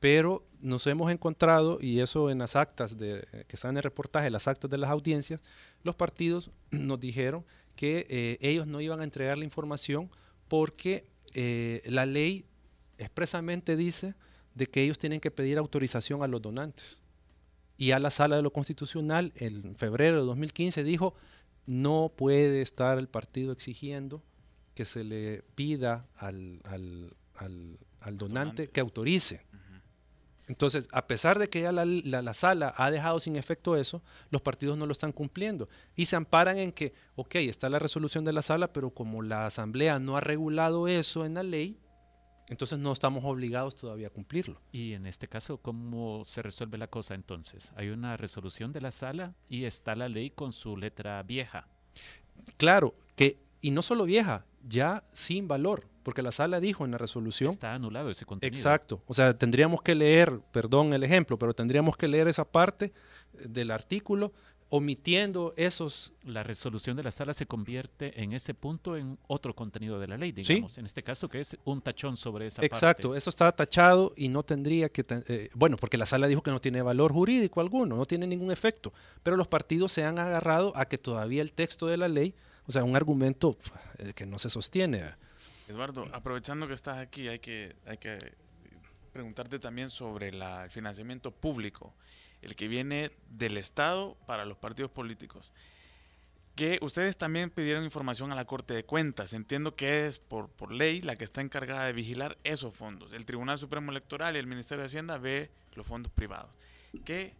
Pero nos hemos encontrado, y eso en las actas de, que están en el reportaje, las actas de las audiencias, los partidos *clears throat* nos dijeron que eh, ellos no iban a entregar la información porque eh, la ley expresamente dice de que ellos tienen que pedir autorización a los donantes. Y a la sala de lo constitucional en febrero de 2015 dijo, no puede estar el partido exigiendo que se le pida al, al, al, donante, que autorice. Entonces, a pesar de que ya la, la, la, sala ha dejado sin efecto eso, los partidos no lo están cumpliendo. Y se amparan en que, ok, está la resolución de la sala, pero como la Asamblea no ha regulado eso en la ley, entonces no estamos obligados todavía a cumplirlo. Y en este caso, ¿cómo se resuelve la cosa entonces? Hay una resolución de la sala y está la ley con su letra vieja. Claro, que, y no solo vieja, ya sin valor, porque la sala dijo en la resolución... Está anulado ese contenido. Exacto, o sea, tendríamos que leer, perdón el ejemplo, pero tendríamos que leer esa parte del artículo omitiendo esos... La resolución de la sala se convierte en ese punto en otro contenido de la ley, digamos, ¿Sí? en este caso que es un tachón sobre esa Exacto, parte. eso está tachado y no tendría que... Eh, bueno, porque la sala dijo que no tiene valor jurídico alguno, no tiene ningún efecto, pero los partidos se han agarrado a que todavía el texto de la ley, o sea, un argumento eh, que no se sostiene. Eduardo, aprovechando que estás aquí, hay que, hay que preguntarte también sobre el financiamiento público, el que viene del Estado para los partidos políticos. Que ustedes también pidieron información a la Corte de Cuentas. Entiendo que es por, por ley la que está encargada de vigilar esos fondos. El Tribunal Supremo Electoral y el Ministerio de Hacienda ve los fondos privados. ¿Qué,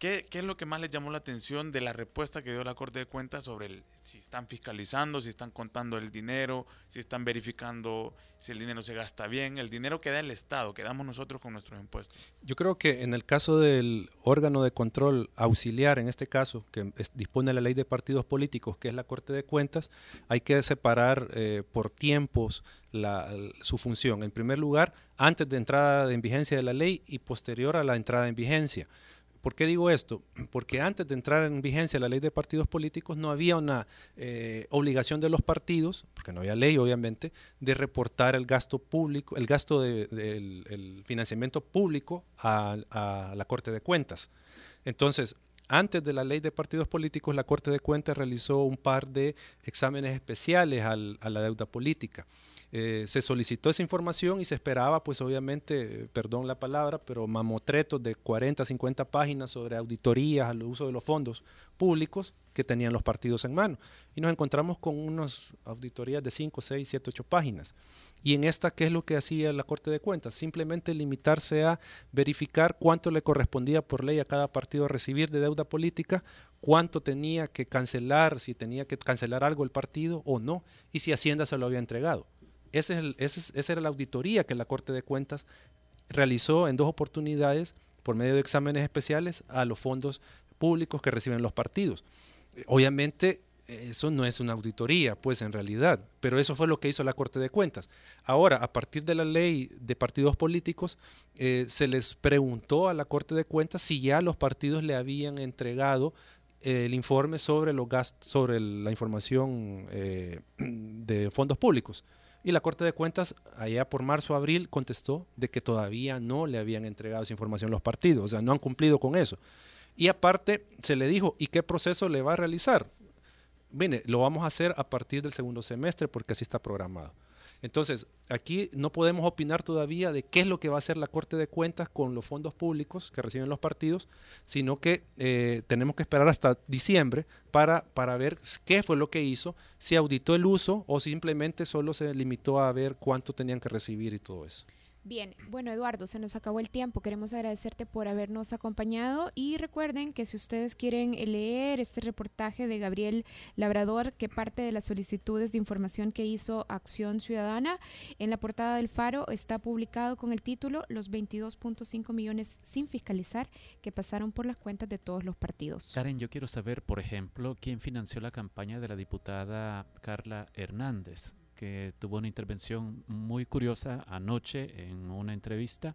¿Qué, ¿Qué, es lo que más les llamó la atención de la respuesta que dio la Corte de Cuentas sobre si están fiscalizando, si están contando el dinero, si están verificando si el dinero se gasta bien, el dinero que da el Estado, que damos nosotros con nuestros impuestos? Yo creo que en el caso del órgano de control auxiliar, en este caso, que dispone la ley de partidos políticos, que es la Corte de Cuentas, hay que separar eh, por tiempos su función. En primer lugar, antes de entrada en vigencia de la ley y posterior a la entrada en vigencia. ¿Por qué digo esto? *clears throat* Porque antes de entrar en vigencia la ley de partidos políticos no había una eh, obligación de los partidos, porque no había ley obviamente, de reportar el gasto público, el gasto del de, financiamiento público a, la Corte de Cuentas. Entonces, antes de la ley de partidos políticos, la Corte de Cuentas realizó un par de exámenes especiales al, a la deuda política. Eh, se solicitó esa información y se esperaba, pues obviamente, perdón la palabra, pero mamotretos de 40, 50 páginas sobre auditorías al uso de los fondos públicos que tenían los partidos en mano. Y nos encontramos con unas auditorías de 5, 6, 7, 8 páginas. Y en esta, ¿qué es lo que hacía la Corte de Cuentas? Simplemente limitarse a verificar cuánto le correspondía por ley a cada partido recibir de deuda política, cuánto tenía que cancelar, si tenía que cancelar algo el partido o no, y si Hacienda se lo había entregado. Esa era la auditoría que la Corte de Cuentas realizó en dos oportunidades por medio de exámenes especiales a los fondos públicos que reciben los partidos. Obviamente eso no es una auditoría, pues en realidad, pero eso fue lo que hizo la Corte de Cuentas. Ahora, a partir de la ley de partidos políticos, eh, se les preguntó a la Corte de Cuentas si ya los partidos le habían entregado eh, el informe sobre los gastos, sobre la información eh, *clears throat* de fondos públicos. Y la Corte de Cuentas, allá por marzo abril, contestó de que todavía no le habían entregado esa información los partidos, o sea, no han cumplido con eso. Y aparte se le dijo, ¿y qué proceso le va a realizar? Mire, lo vamos a hacer a partir del segundo semestre porque así está programado. Entonces, aquí no podemos opinar todavía de qué es lo que va a hacer la Corte de Cuentas con los fondos públicos que reciben los partidos, sino que eh, tenemos que esperar hasta diciembre para, para ver qué fue lo que hizo, si auditó el uso o simplemente solo se limitó a ver cuánto tenían que recibir y todo eso. Bien, bueno Eduardo, se nos acabó el tiempo. Queremos agradecerte por habernos acompañado y recuerden que si ustedes quieren leer este reportaje de Gabriel Labrador, que parte de las solicitudes de información que hizo Acción Ciudadana, en la portada del Faro está publicado con el título Los 22.5 millones sin fiscalizar que pasaron por las cuentas de todos los partidos. Karen, yo quiero saber, por ejemplo, quién financió la campaña de la diputada Carla Hernández que tuvo una intervención muy curiosa anoche en una entrevista,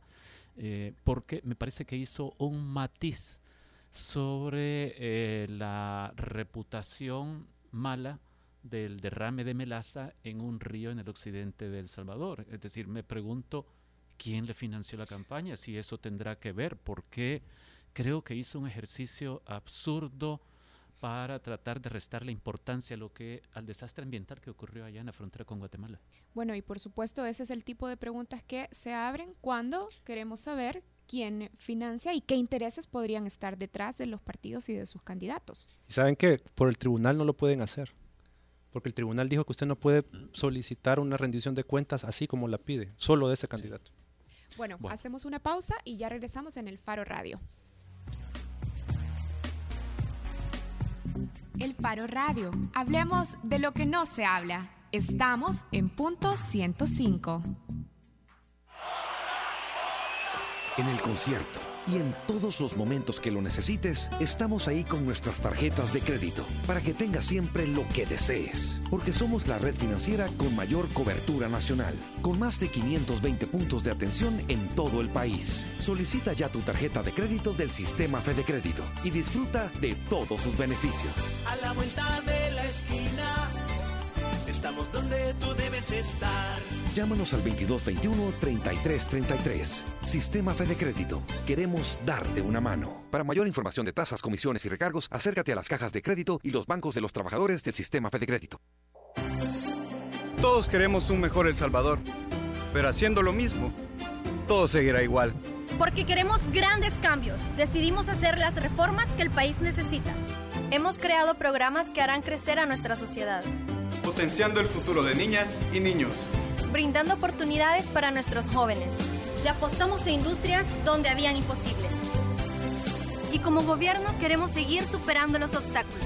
eh, porque me parece que hizo un matiz sobre eh, la reputación mala del derrame de melaza en un río en el occidente de El Salvador. Es decir, me pregunto quién le financió la campaña, si eso tendrá que ver, porque creo que hizo un ejercicio absurdo para tratar de restar la importancia a lo que al desastre ambiental que ocurrió allá en la frontera con Guatemala. Bueno, y por supuesto ese es el tipo de preguntas que se abren cuando queremos saber quién financia y qué intereses podrían estar detrás de los partidos y de sus candidatos. ¿Y saben qué? Por el tribunal no lo pueden hacer. Porque el tribunal dijo que usted no puede solicitar una rendición de cuentas así como la pide, solo de ese candidato. Bueno, hacemos una pausa y ya regresamos en el Faro Radio. El Faro Radio. Hablemos de lo que no se habla. Estamos en punto 105. En el concierto y en todos los momentos que lo necesites, estamos ahí con nuestras tarjetas de crédito para que tengas siempre lo que desees. Porque somos la red financiera con mayor cobertura nacional, con más de 520 puntos de atención en todo el país. Solicita ya tu tarjeta de crédito del sistema Fede Crédito y disfruta de todos sus beneficios. A la vuelta de la esquina, estamos donde tú debes estar. Llámanos al 2221-3333. Sistema Fede Crédito. Queremos darte una mano. Para mayor información de tasas, comisiones y recargos, acércate a las cajas de crédito y los bancos de los trabajadores del Sistema Fede Crédito. Todos queremos un mejor El Salvador, pero haciendo lo mismo, todo seguirá igual. Porque queremos grandes cambios, decidimos hacer las reformas que el país necesita. Hemos creado programas que harán crecer a nuestra sociedad, Potenciando el futuro de niñas y niños. brindando oportunidades para nuestros jóvenes. Le apostamos a industrias donde habían imposibles. Y como gobierno queremos seguir superando los obstáculos.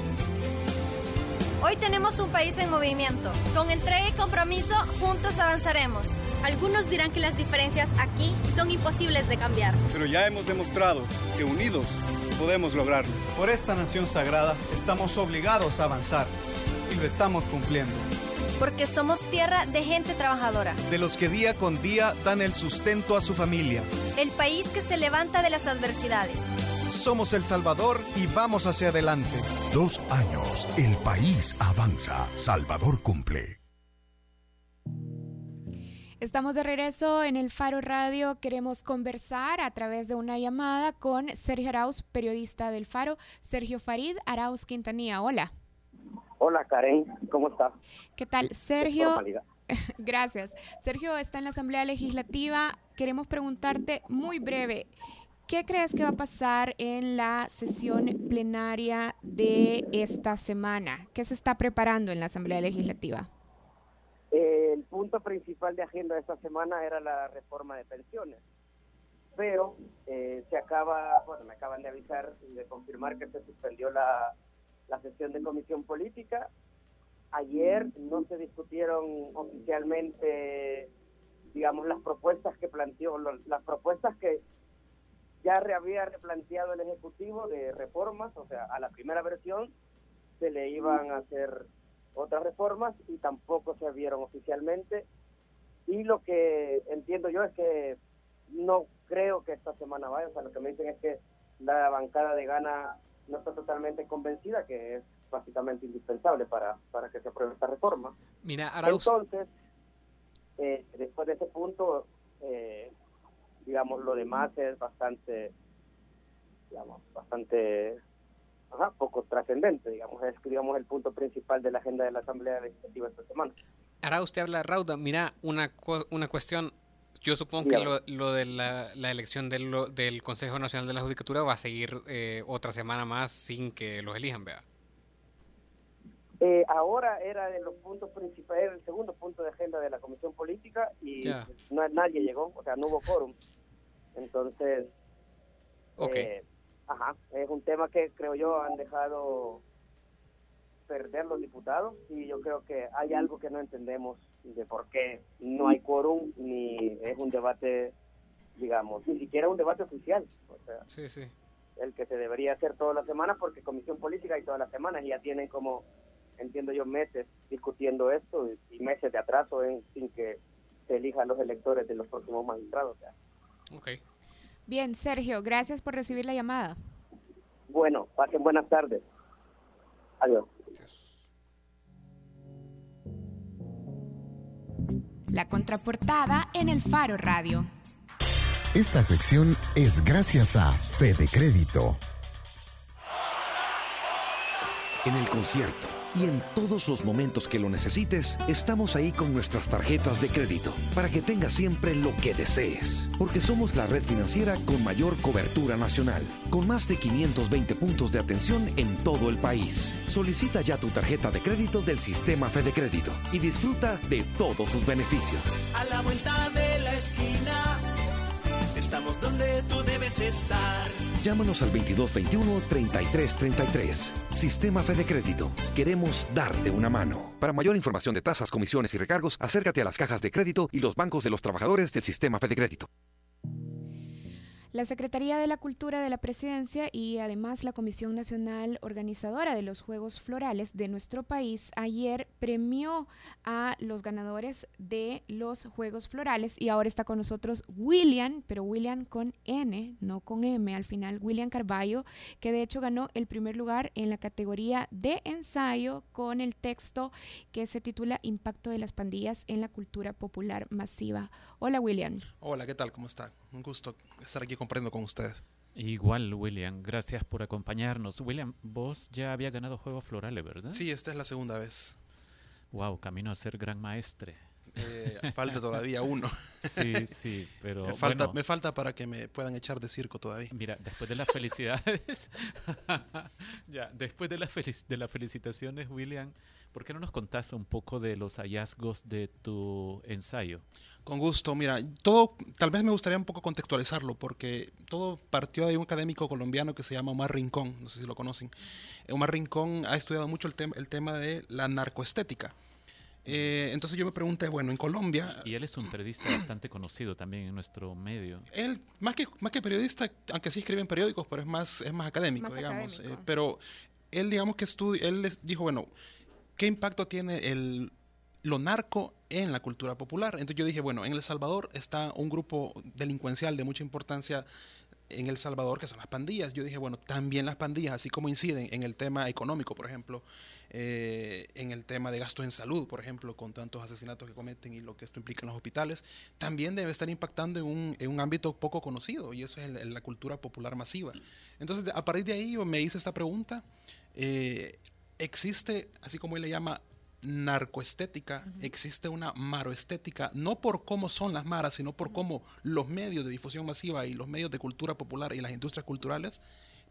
Hoy tenemos un país en movimiento. Con entrega y compromiso, juntos avanzaremos. Algunos dirán que las diferencias aquí son imposibles de cambiar. Pero ya hemos demostrado que unidos podemos lograrlo. Por esta nación sagrada estamos obligados a avanzar lo estamos cumpliendo. Porque somos tierra de gente trabajadora. De los que día con día dan el sustento a su familia. El país que se levanta de las adversidades. Somos El Salvador y vamos hacia adelante. Dos años, el país avanza. Salvador cumple. Estamos de regreso en el Faro Radio. Queremos conversar a través de una llamada con Sergio Arauz, periodista del Faro. Sergio Farid Arauz Quintanilla. Hola. Hola Karen, ¿cómo estás? ¿Qué tal? Sergio, *laughs* gracias. Sergio está en la Asamblea Legislativa. Queremos preguntarte muy breve, ¿qué crees que va a pasar en la sesión plenaria de esta semana? ¿Qué se está preparando en la Asamblea Legislativa? Eh, el punto principal de agenda de esta semana era la reforma de pensiones, pero eh, se acaba, bueno, me acaban de avisar y de confirmar que se suspendió la, la sesión de comisión política. Ayer no se discutieron oficialmente, digamos, las propuestas que planteó, las propuestas que ya había replanteado el Ejecutivo de reformas, o sea, a la primera versión se le iban a hacer otras reformas y tampoco se vieron oficialmente. Y lo que entiendo yo es que no creo que esta semana vaya, o sea, lo que me dicen es que la bancada de Gana no está totalmente convencida, que es básicamente indispensable para, para que se apruebe esta reforma. Mira, Arauz, Entonces, eh, después de ese punto, eh, digamos, lo demás es bastante, digamos, bastante ajá, poco trascendente, digamos, es digamos el punto principal de la agenda de la Asamblea Legislativa esta semana. Arauz te habla Rauda. Mira, una, una cuestión. Yo supongo que lo, lo de la, la elección del, lo- del Consejo Nacional de la Judicatura va a seguir eh, otra semana más sin que los elijan, vea. Eh, ahora era de los puntos principales, era el segundo punto de agenda de la Comisión Política y Ya. no- nadie llegó, o sea, no hubo quórum. Entonces, Ok. eh, ajá, es un tema que creo yo han dejado perder los diputados y yo creo que hay algo que no entendemos de por qué no hay quórum ni es un debate, digamos, ni siquiera un debate oficial. O sea, Sí, sí. el que se debería hacer todas las semanas porque comisión política y todas las semanas y ya tienen como entiendo yo meses discutiendo esto y, y meses de atraso en, sin que se elijan los electores de los próximos magistrados o sea. Ok. Bien, Sergio, gracias por recibir la llamada. bueno pasen buenas tardes adiós La contraportada en el Faro Radio. Esta sección es gracias a Fede Crédito. En el concierto y en todos los momentos que lo necesites, estamos ahí con nuestras tarjetas de crédito para que tengas siempre lo que desees. Porque somos la red financiera con mayor cobertura nacional, con más de 520 puntos de atención en todo el país. Solicita ya tu tarjeta de crédito del sistema Fede Crédito y disfruta de todos sus beneficios. A la vuelta de la esquina, Estamos donde tú debes estar. Llámanos al 2221-3333. Sistema Fede Crédito. Queremos darte una mano. Para mayor información de tasas, comisiones y recargos, acércate a las cajas de crédito y los bancos de los trabajadores del Sistema Fede Crédito. La Secretaría de la Cultura de la Presidencia y además la Comisión Nacional Organizadora de los Juegos Florales de nuestro país ayer premió a los ganadores de los Juegos Florales y ahora está con nosotros William, pero William con N, no con M al final, William Carballo, que de hecho ganó el primer lugar en la categoría de ensayo con el texto que se titula Impacto de las pandillas en la cultura popular masiva. Hola William. Hola, ¿qué tal? ¿Cómo está? Un gusto estar aquí comprendo con ustedes. Igual, William, gracias por acompañarnos. William, vos ya había ganado Juegos Florales, ¿verdad? Sí, esta es la segunda vez. Wow, camino a ser gran maestre. Eh, falta *laughs* todavía uno. Sí, sí, pero. Me falta, me falta para que me puedan echar de circo todavía. Mira, después de las felicidades. *laughs* ya, después de, la de las felicitaciones, William, ¿por qué no nos contás un poco de los hallazgos de tu ensayo? Con gusto, mira, todo, tal vez me gustaría un poco contextualizarlo, porque todo partió de un académico colombiano que se llama Omar Rincón, no sé si lo conocen. Omar Rincón ha estudiado mucho el, el tema de la narcoestética. Eh, entonces yo me pregunté, bueno, en Colombia... Y él es un periodista *clears throat* bastante conocido también en nuestro medio. Él, más que, más que periodista, aunque sí escribe en periódicos, pero es más, es más académico, digamos. Eh, pero él, digamos que estudia, él les dijo, bueno, ¿qué impacto tiene el, lo narco en la cultura popular? Entonces yo dije, bueno, en El Salvador está un grupo delincuencial de mucha importancia en El Salvador, que son las pandillas. Yo dije, bueno, también las pandillas, así como inciden en el tema económico, por ejemplo, eh, en el tema de gasto en salud, por ejemplo, con tantos asesinatos que cometen y lo que esto implica en los hospitales, también debe estar impactando en un, en un ámbito poco conocido, y eso es la cultura popular masiva. Entonces, a partir de ahí yo me hice esta pregunta. Eh, existe, así como él le llama, narcoestética, existe una maroestética, no por cómo son las maras, sino por cómo los medios de difusión masiva y los medios de cultura popular y las industrias culturales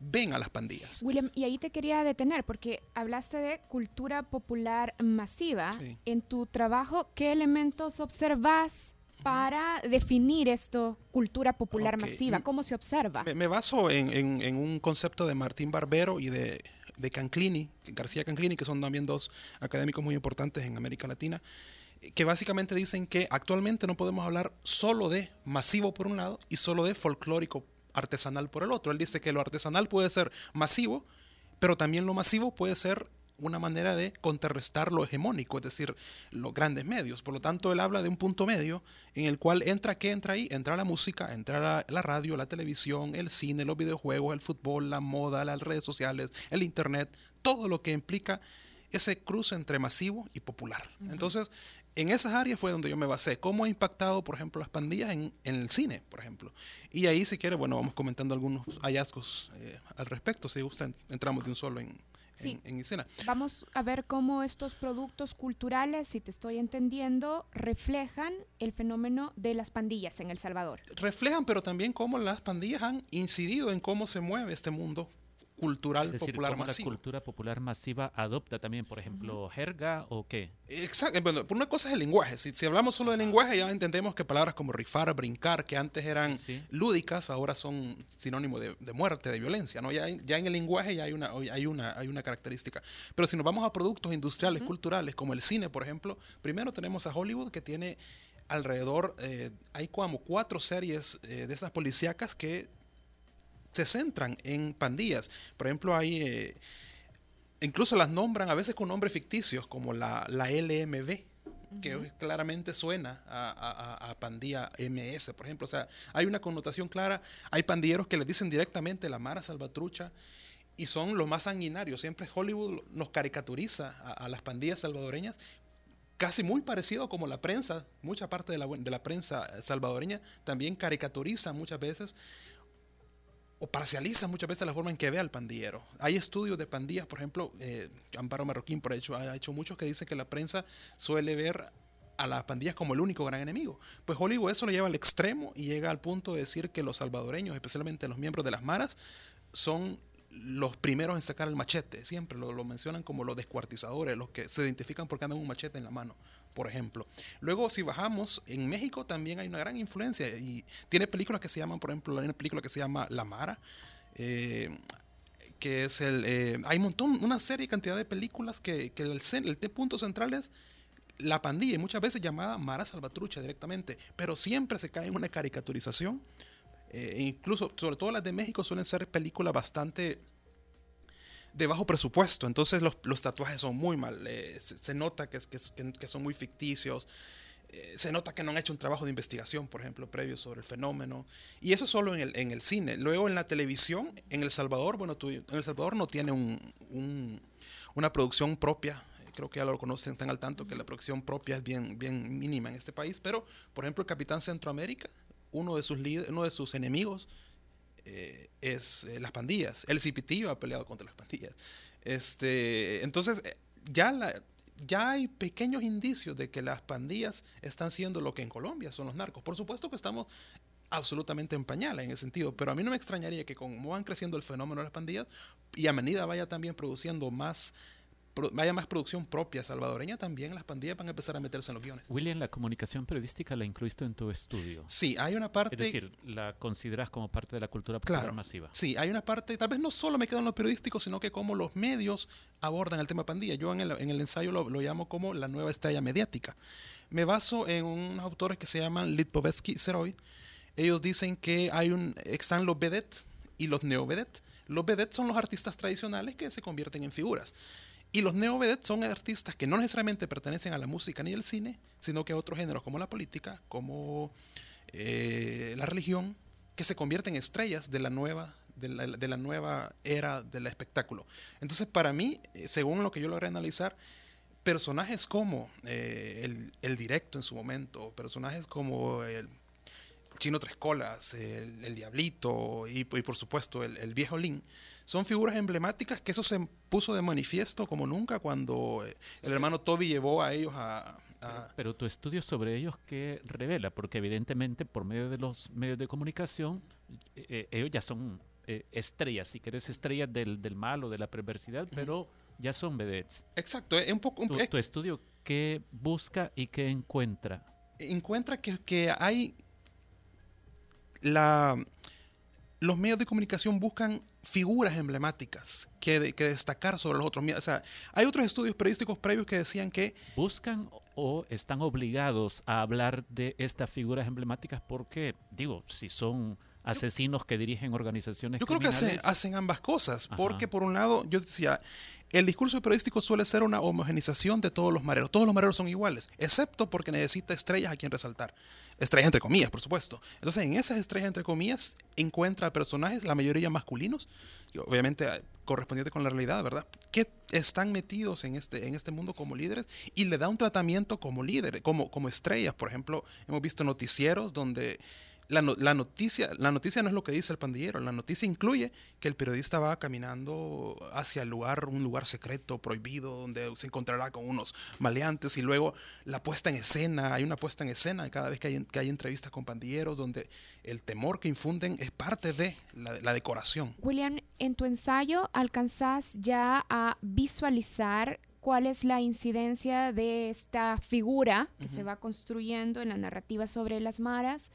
ven a las pandillas. William, y ahí te quería detener porque hablaste de cultura popular masiva. En tu trabajo, ¿qué elementos observas para definir esto, cultura popular masiva? ¿Cómo se observa? Me, baso en, un concepto de Martín Barbero y de de Canclini, García Canclini, que son también dos académicos muy importantes en América Latina, que básicamente dicen que actualmente no podemos hablar solo de masivo por un lado y solo de folclórico artesanal por el otro. Él dice que lo artesanal puede ser masivo, pero también lo masivo puede ser una manera de contrarrestar lo hegemónico, es decir, los grandes medios. Por lo tanto, él habla de un punto medio en el cual entra, ¿qué entra ahí? Entra la música, entra la, la radio, la televisión, el cine, los videojuegos, el fútbol, la moda, las redes sociales, el internet, todo lo que implica ese cruce entre masivo y popular. Entonces, en esas áreas fue donde yo me basé. ¿Cómo ha impactado, por ejemplo, las pandillas en, el cine, por ejemplo? Y ahí, si quiere, bueno, vamos comentando algunos hallazgos eh, al respecto. Si gusta, entramos de un solo en, sí. en, escena. Vamos a ver cómo estos productos culturales, si te estoy entendiendo, reflejan el fenómeno de las pandillas en El Salvador. Reflejan, pero también cómo las pandillas han incidido en cómo se mueve este mundo cultural popular masiva. La cultura popular masiva adopta también, por ejemplo, jerga o qué? Exacto. Bueno, por una cosa es el lenguaje. Si, si hablamos solo de lenguaje, ya entendemos que palabras como rifar, brincar, que antes eran lúdicas, ahora son sinónimo de, muerte, de violencia. ¿no? Ya, ya en el lenguaje ya hay una, hay, una, hay una característica. Pero si nos vamos a productos industriales, culturales, como el cine, por ejemplo, primero tenemos a Hollywood que tiene alrededor, eh, hay como cuatro series eh, de esas policíacas que se centran en pandillas. Por ejemplo, hay... Eh, incluso las nombran a veces con nombres ficticios, como la, la LMB, que claramente suena a, pandilla MS, por ejemplo. O sea, hay una connotación clara. Hay pandilleros que les dicen directamente la Mara Salvatrucha y son los más sanguinarios. Siempre Hollywood nos caricaturiza a, las pandillas salvadoreñas casi muy parecido como la prensa, mucha parte de la, de la prensa salvadoreña también caricaturiza muchas veces o parcializa muchas veces la forma en que ve al pandillero. Hay estudios de pandillas, por ejemplo, eh, Amparo Marroquín por hecho, ha hecho muchos que dicen que la prensa suele ver a las pandillas como el único gran enemigo. Pues Hollywood eso lo lleva al extremo y llega al punto de decir que los salvadoreños, especialmente los miembros de las maras, son los primeros en sacar el machete, siempre lo, lo, mencionan como los descuartizadores, los que se identifican porque andan un machete en la mano, por ejemplo. Luego, si bajamos, en México también hay una gran influencia y tiene películas que se llaman, por ejemplo, hay una película que se llama La Mara. Eh, que es el... Eh, hay un montón, una serie y cantidad de películas que, el, el punto central es la pandilla, y muchas veces llamada Mara Salvatrucha directamente, pero siempre se cae en una caricaturización. Eh, e incluso, sobre todo las de México, suelen ser películas bastante de bajo presupuesto. Entonces los, los tatuajes son muy mal. Eh, se, se, nota que, que, que, son muy ficticios. Eh, se nota que no han hecho un trabajo de investigación, por ejemplo, previo sobre el fenómeno. Y eso solo en el, en el cine. Luego en la televisión, en El Salvador, bueno, tú, en El Salvador no tiene un, un, una producción propia. Creo que ya lo conocen, están al tanto que la producción propia es bien, bien mínima en este país. Pero, por ejemplo, el Capitán Centroamérica, uno de sus, uno de sus enemigos eh, es eh, las pandillas. El CPT ha peleado contra las pandillas. Este, entonces, eh, ya la, ya hay pequeños indicios de que las pandillas están siendo lo que en Colombia son los narcos. Por supuesto que estamos absolutamente en pañales en ese sentido, pero a mí no me extrañaría que como van creciendo el fenómeno de las pandillas y a medida vaya también produciendo más vaya más producción propia salvadoreña, también las pandillas van a empezar a meterse en los guiones. William, la comunicación periodística la incluiste en tu estudio. Sí, hay una parte... Es decir, la consideras como parte de la cultura popular claro, masiva. Sí, hay una parte, tal vez no solo me quedo en lo periodístico, sino que como los medios abordan el tema pandilla. Yo en el, en el ensayo lo, lo, llamo como la nueva estrella mediática. Me baso en unos autores que se llaman Litpovetsky y Seroy. Ellos dicen que hay un, están los vedettes y los neo-vedettes. Los vedettes son los artistas tradicionales que se convierten en figuras. Y los neo son artistas que no necesariamente pertenecen a la música ni al cine, sino que a otros géneros como la política, como eh, la religión, que se convierten en estrellas de la nueva de la, de la, nueva era del espectáculo. Entonces, para mí, eh, según lo que yo logré analizar, personajes como eh, el, el, directo en su momento, personajes como el Chino Tres Colas, el, Diablito y, y, por supuesto el Viejo Lin, son figuras emblemáticas que eso se puso de manifiesto como nunca cuando eh, el hermano Toby llevó a ellos a... a pero, tu estudio sobre ellos, ¿qué revela? Porque evidentemente por medio de los medios de comunicación, eh, eh, ellos ya son eh, estrellas, si querés estrellas del, del mal o de la perversidad, uh -huh. pero ya son vedettes. Exacto, es un poco... Un, tu, tu, estudio, ¿qué busca y qué encuentra? Encuentra que, que hay la los medios de comunicación buscan figuras emblemáticas que, que, destacar sobre los otros. O sea, hay otros estudios periodísticos previos que decían que... ¿Buscan o están obligados a hablar de estas figuras emblemáticas? Porque, digo, si son asesinos que dirigen organizaciones Yo creo que hacen, hacen ambas cosas, Ajá. porque por un lado, yo decía, el discurso periodístico suele ser una homogenización de todos los mareros. Todos los mareros son iguales, excepto porque necesita estrellas a quien resaltar. Estrellas entre comillas, por supuesto. Entonces, en esas estrellas entre comillas, encuentra personajes, la mayoría masculinos, y obviamente correspondiente con la realidad, ¿verdad? Que están metidos en este, en este mundo como líderes y le da un tratamiento como líderes, como, como estrellas. Por ejemplo, hemos visto noticieros donde la, la, noticia, la noticia no es lo que dice el pandillero, la noticia incluye que el periodista va caminando hacia el lugar, un lugar secreto, prohibido, donde se encontrará con unos maleantes y luego la puesta en escena, hay una puesta en escena cada vez que hay, que hay entrevistas con pandilleros donde el temor que infunden es parte de la, la decoración. William, en tu ensayo alcanzás ya a visualizar cuál es la incidencia de esta figura que uh -huh. se va construyendo en la narrativa sobre las maras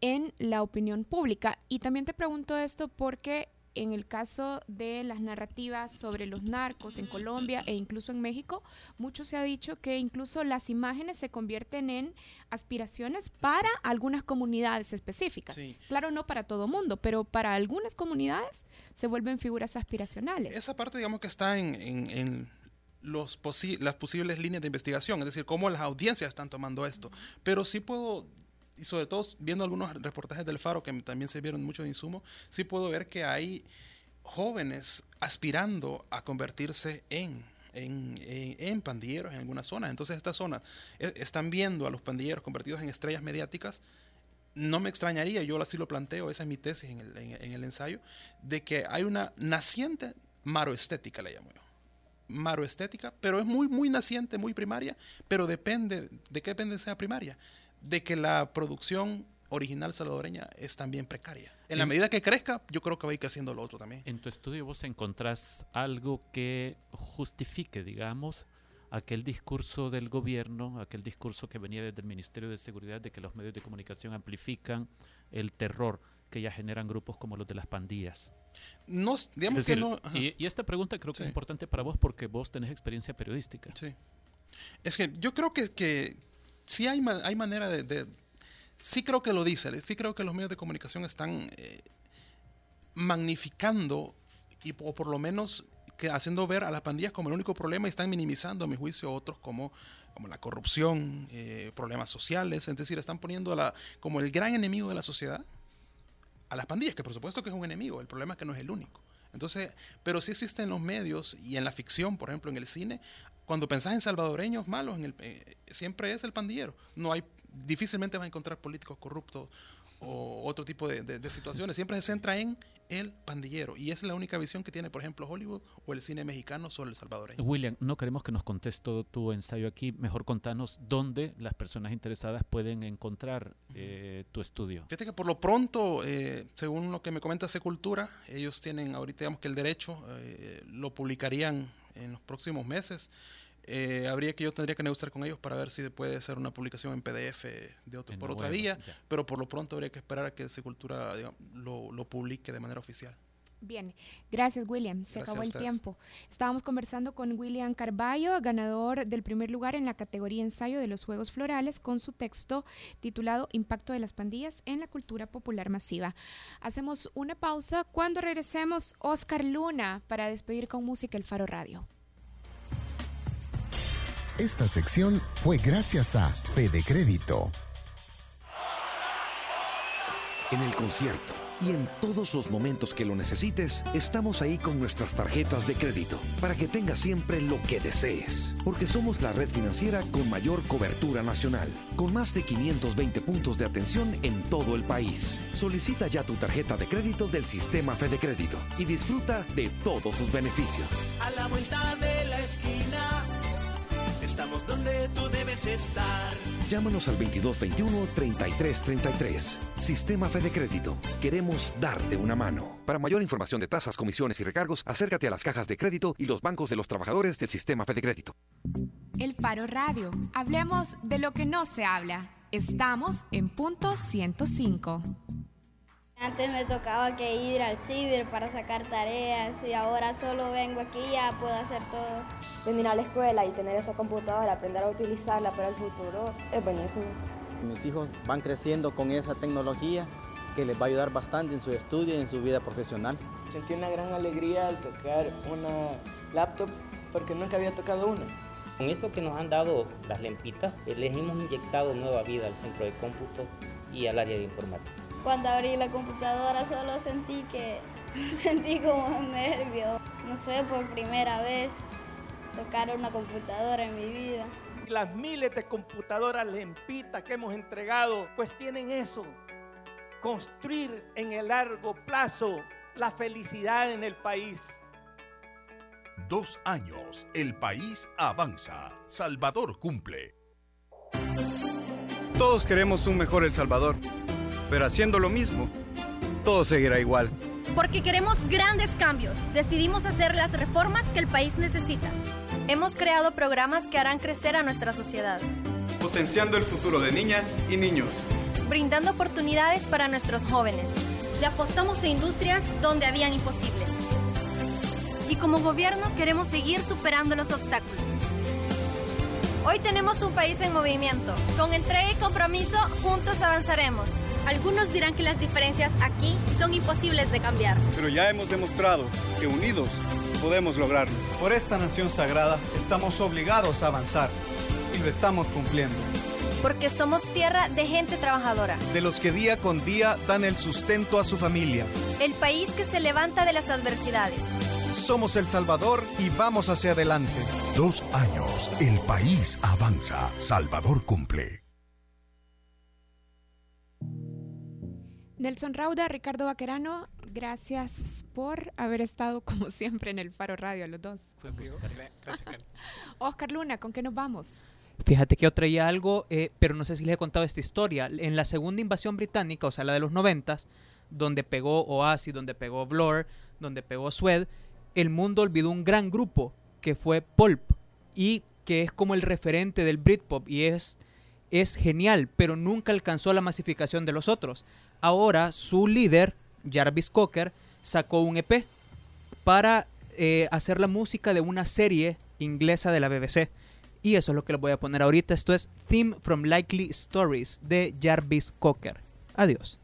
en la opinión pública. Y también te pregunto esto porque en el caso de las narrativas sobre los narcos en Colombia e incluso en México, mucho se ha dicho que incluso las imágenes se convierten en aspiraciones para sí. algunas comunidades específicas. Sí. Claro, no para todo mundo, pero para algunas comunidades se vuelven figuras aspiracionales. Esa parte, digamos que está en, en, en las posibles líneas de investigación, es decir, cómo las audiencias están tomando esto. Pero sí puedo y sobre todo viendo algunos reportajes del Faro que también se vieron mucho de insumo, sí puedo ver que hay jóvenes aspirando a convertirse en, en, en, pandilleros en algunas zonas. Entonces estas zonas es, están viendo a los pandilleros convertidos en estrellas mediáticas. No me extrañaría, yo así lo planteo, esa es mi tesis en el, en, en el ensayo, de que hay una naciente maroestética, le llamo yo maroestética, pero es muy, muy naciente, muy primaria, pero depende, ¿de qué depende sea primaria? de que la producción original salvadoreña es también precaria. En la medida que crezca, yo creo que va a ir creciendo lo otro también. En tu estudio vos encontrás algo que justifique, digamos, aquel discurso del gobierno, aquel discurso que venía desde el Ministerio de Seguridad de que los medios de comunicación amplifican el terror que ya generan grupos como los de las pandillas. No, digamos que no. Y, y, esta pregunta creo que es importante para vos porque vos tenés experiencia periodística. Sí. Es que yo creo que, que sí hay, hay manera de, de, Sí creo que lo dice, sí creo que los medios de comunicación están eh, magnificando y, o por lo menos que haciendo ver a las pandillas como el único problema y están minimizando, a mi juicio, otros como, como la corrupción, eh, problemas sociales, es decir, están poniendo la, como el gran enemigo de la sociedad a las pandillas, que por supuesto que es un enemigo, el problema es que no es el único. Entonces, pero sí existen en los medios y en la ficción, por ejemplo, en el cine, cuando pensás en salvadoreños malos, en el, eh, siempre es el pandillero. No hay, difícilmente vas a encontrar políticos corruptos o otro tipo de, situaciones. Siempre se centra en el pandillero. Y esa es la única visión que tiene, por ejemplo, Hollywood o el cine mexicano sobre el salvadoreño. William, no queremos que nos contes todo tu ensayo aquí. Mejor contanos dónde las personas interesadas pueden encontrar eh, tu estudio. Fíjate que por lo pronto, eh, según lo que me comenta Secultura, ellos tienen ahorita, digamos que el derecho eh, lo publicarían en los próximos meses. Eh, habría que yo tendría que negociar con ellos para ver si puede ser una publicación en PDF de otro, por otra vía, ya. pero por lo pronto habría que esperar a que Secultura digamos, lo, lo, publique de manera oficial. Bien, gracias William, se gracias acabó el tiempo. Estábamos conversando con William Carballo, ganador del primer lugar en la categoría ensayo de los Juegos Florales, con su texto titulado Impacto de las pandillas en la cultura popular masiva. Hacemos una pausa, cuando regresemos, Oscar Luna para despedir con música el Faro Radio. Esta sección fue gracias a Fede Crédito. En el concierto y en todos los momentos que lo necesites, estamos ahí con nuestras tarjetas de crédito para que tengas siempre lo que desees. Porque somos la red financiera con mayor cobertura nacional, con más de 520 puntos de atención en todo el país. Solicita ya tu tarjeta de crédito del sistema Fede Crédito y disfruta de todos sus beneficios. A la vuelta de la esquina Estamos donde tú debes estar. Llámanos al 2221-3333. Sistema Fede Crédito. Queremos darte una mano. Para mayor información de tasas, comisiones y recargos, acércate a las cajas de crédito y los bancos de los trabajadores del Sistema Fede Crédito. El Faro Radio. Hablemos de lo que no se habla. Estamos en punto 105. Antes me tocaba que ir al ciber para sacar tareas y ahora solo vengo aquí y ya puedo hacer todo venir a la escuela y tener esa computadora, aprender a utilizarla para el futuro, es buenísimo. Mis hijos van creciendo con esa tecnología que les va a ayudar bastante en su estudio y en su vida profesional. Sentí una gran alegría al tocar una laptop porque nunca había tocado una. Con esto que nos han dado las lempitas, les hemos inyectado nueva vida al centro de cómputo y al área de informática. Cuando abrí la computadora solo sentí que *laughs* sentí como nervios, no sé, por primera vez tocar una computadora en mi vida. Las miles de computadoras lempitas que hemos entregado, pues tienen eso, construir en el largo plazo la felicidad en el país. Dos años, el país avanza. Salvador cumple. Todos queremos un mejor El Salvador, pero haciendo lo mismo, todo seguirá igual. Porque queremos grandes cambios, decidimos hacer las reformas que el país necesita. Hemos creado programas que harán crecer a nuestra sociedad. Potenciando el futuro de niñas y niños. Brindando oportunidades para nuestros jóvenes. Le apostamos a industrias donde habían imposibles. Y como gobierno queremos seguir superando los obstáculos. Hoy tenemos un país en movimiento. Con entrega y compromiso, juntos avanzaremos. Algunos dirán que las diferencias aquí son imposibles de cambiar. Pero ya hemos demostrado que unidos podemos lograrlo. Por esta nación sagrada estamos obligados a avanzar y lo estamos cumpliendo. Porque somos tierra de gente trabajadora. De los que día con día dan el sustento a su familia. El país que se levanta de las adversidades. Somos El Salvador y vamos hacia adelante. Dos años, el país avanza. Salvador cumple. Nelson Rauda, Ricardo Vaquerano, gracias por haber estado *laughs* como siempre en el Faro Radio a los dos. Oscar Luna, ¿con qué nos vamos? Fíjate que yo traía algo, eh, pero no sé si les he contado esta historia. En la segunda invasión británica, o sea, la de los noventas, donde pegó Oasis, donde pegó Blur, donde pegó Swed, el mundo olvidó un gran grupo que fue Pulp y que es como el referente del Britpop y es, es genial, pero nunca alcanzó la masificación de los otros. Ahora su líder, Jarvis Cocker, sacó un EP para eh, hacer la música de una serie inglesa de la BBC. Y eso es lo que les voy a poner ahorita. Esto es Theme from Likely Stories de Jarvis Cocker. Adiós.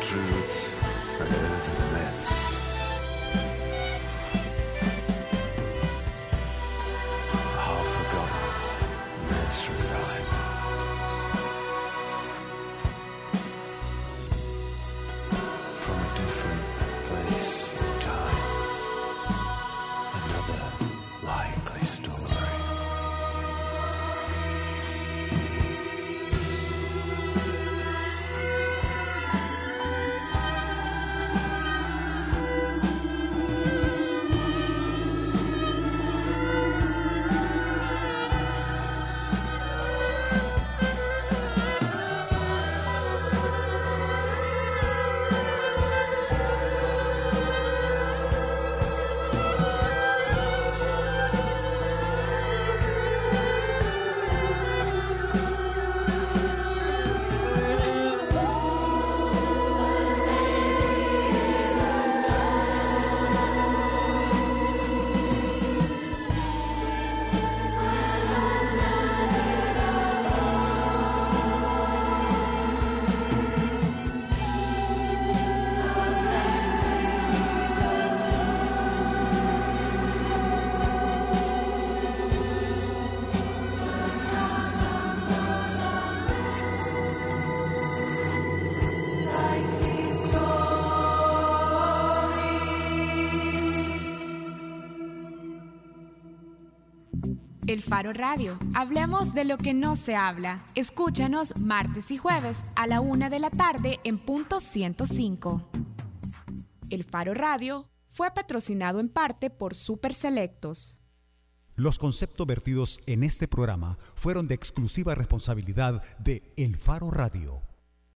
Truths Faro Radio. Hablemos de lo que no se habla. Escúchanos martes y jueves a la una de la tarde en punto 105. El Faro Radio fue patrocinado en parte por Super Selectos. Los conceptos vertidos en este programa fueron de exclusiva responsabilidad de El Faro Radio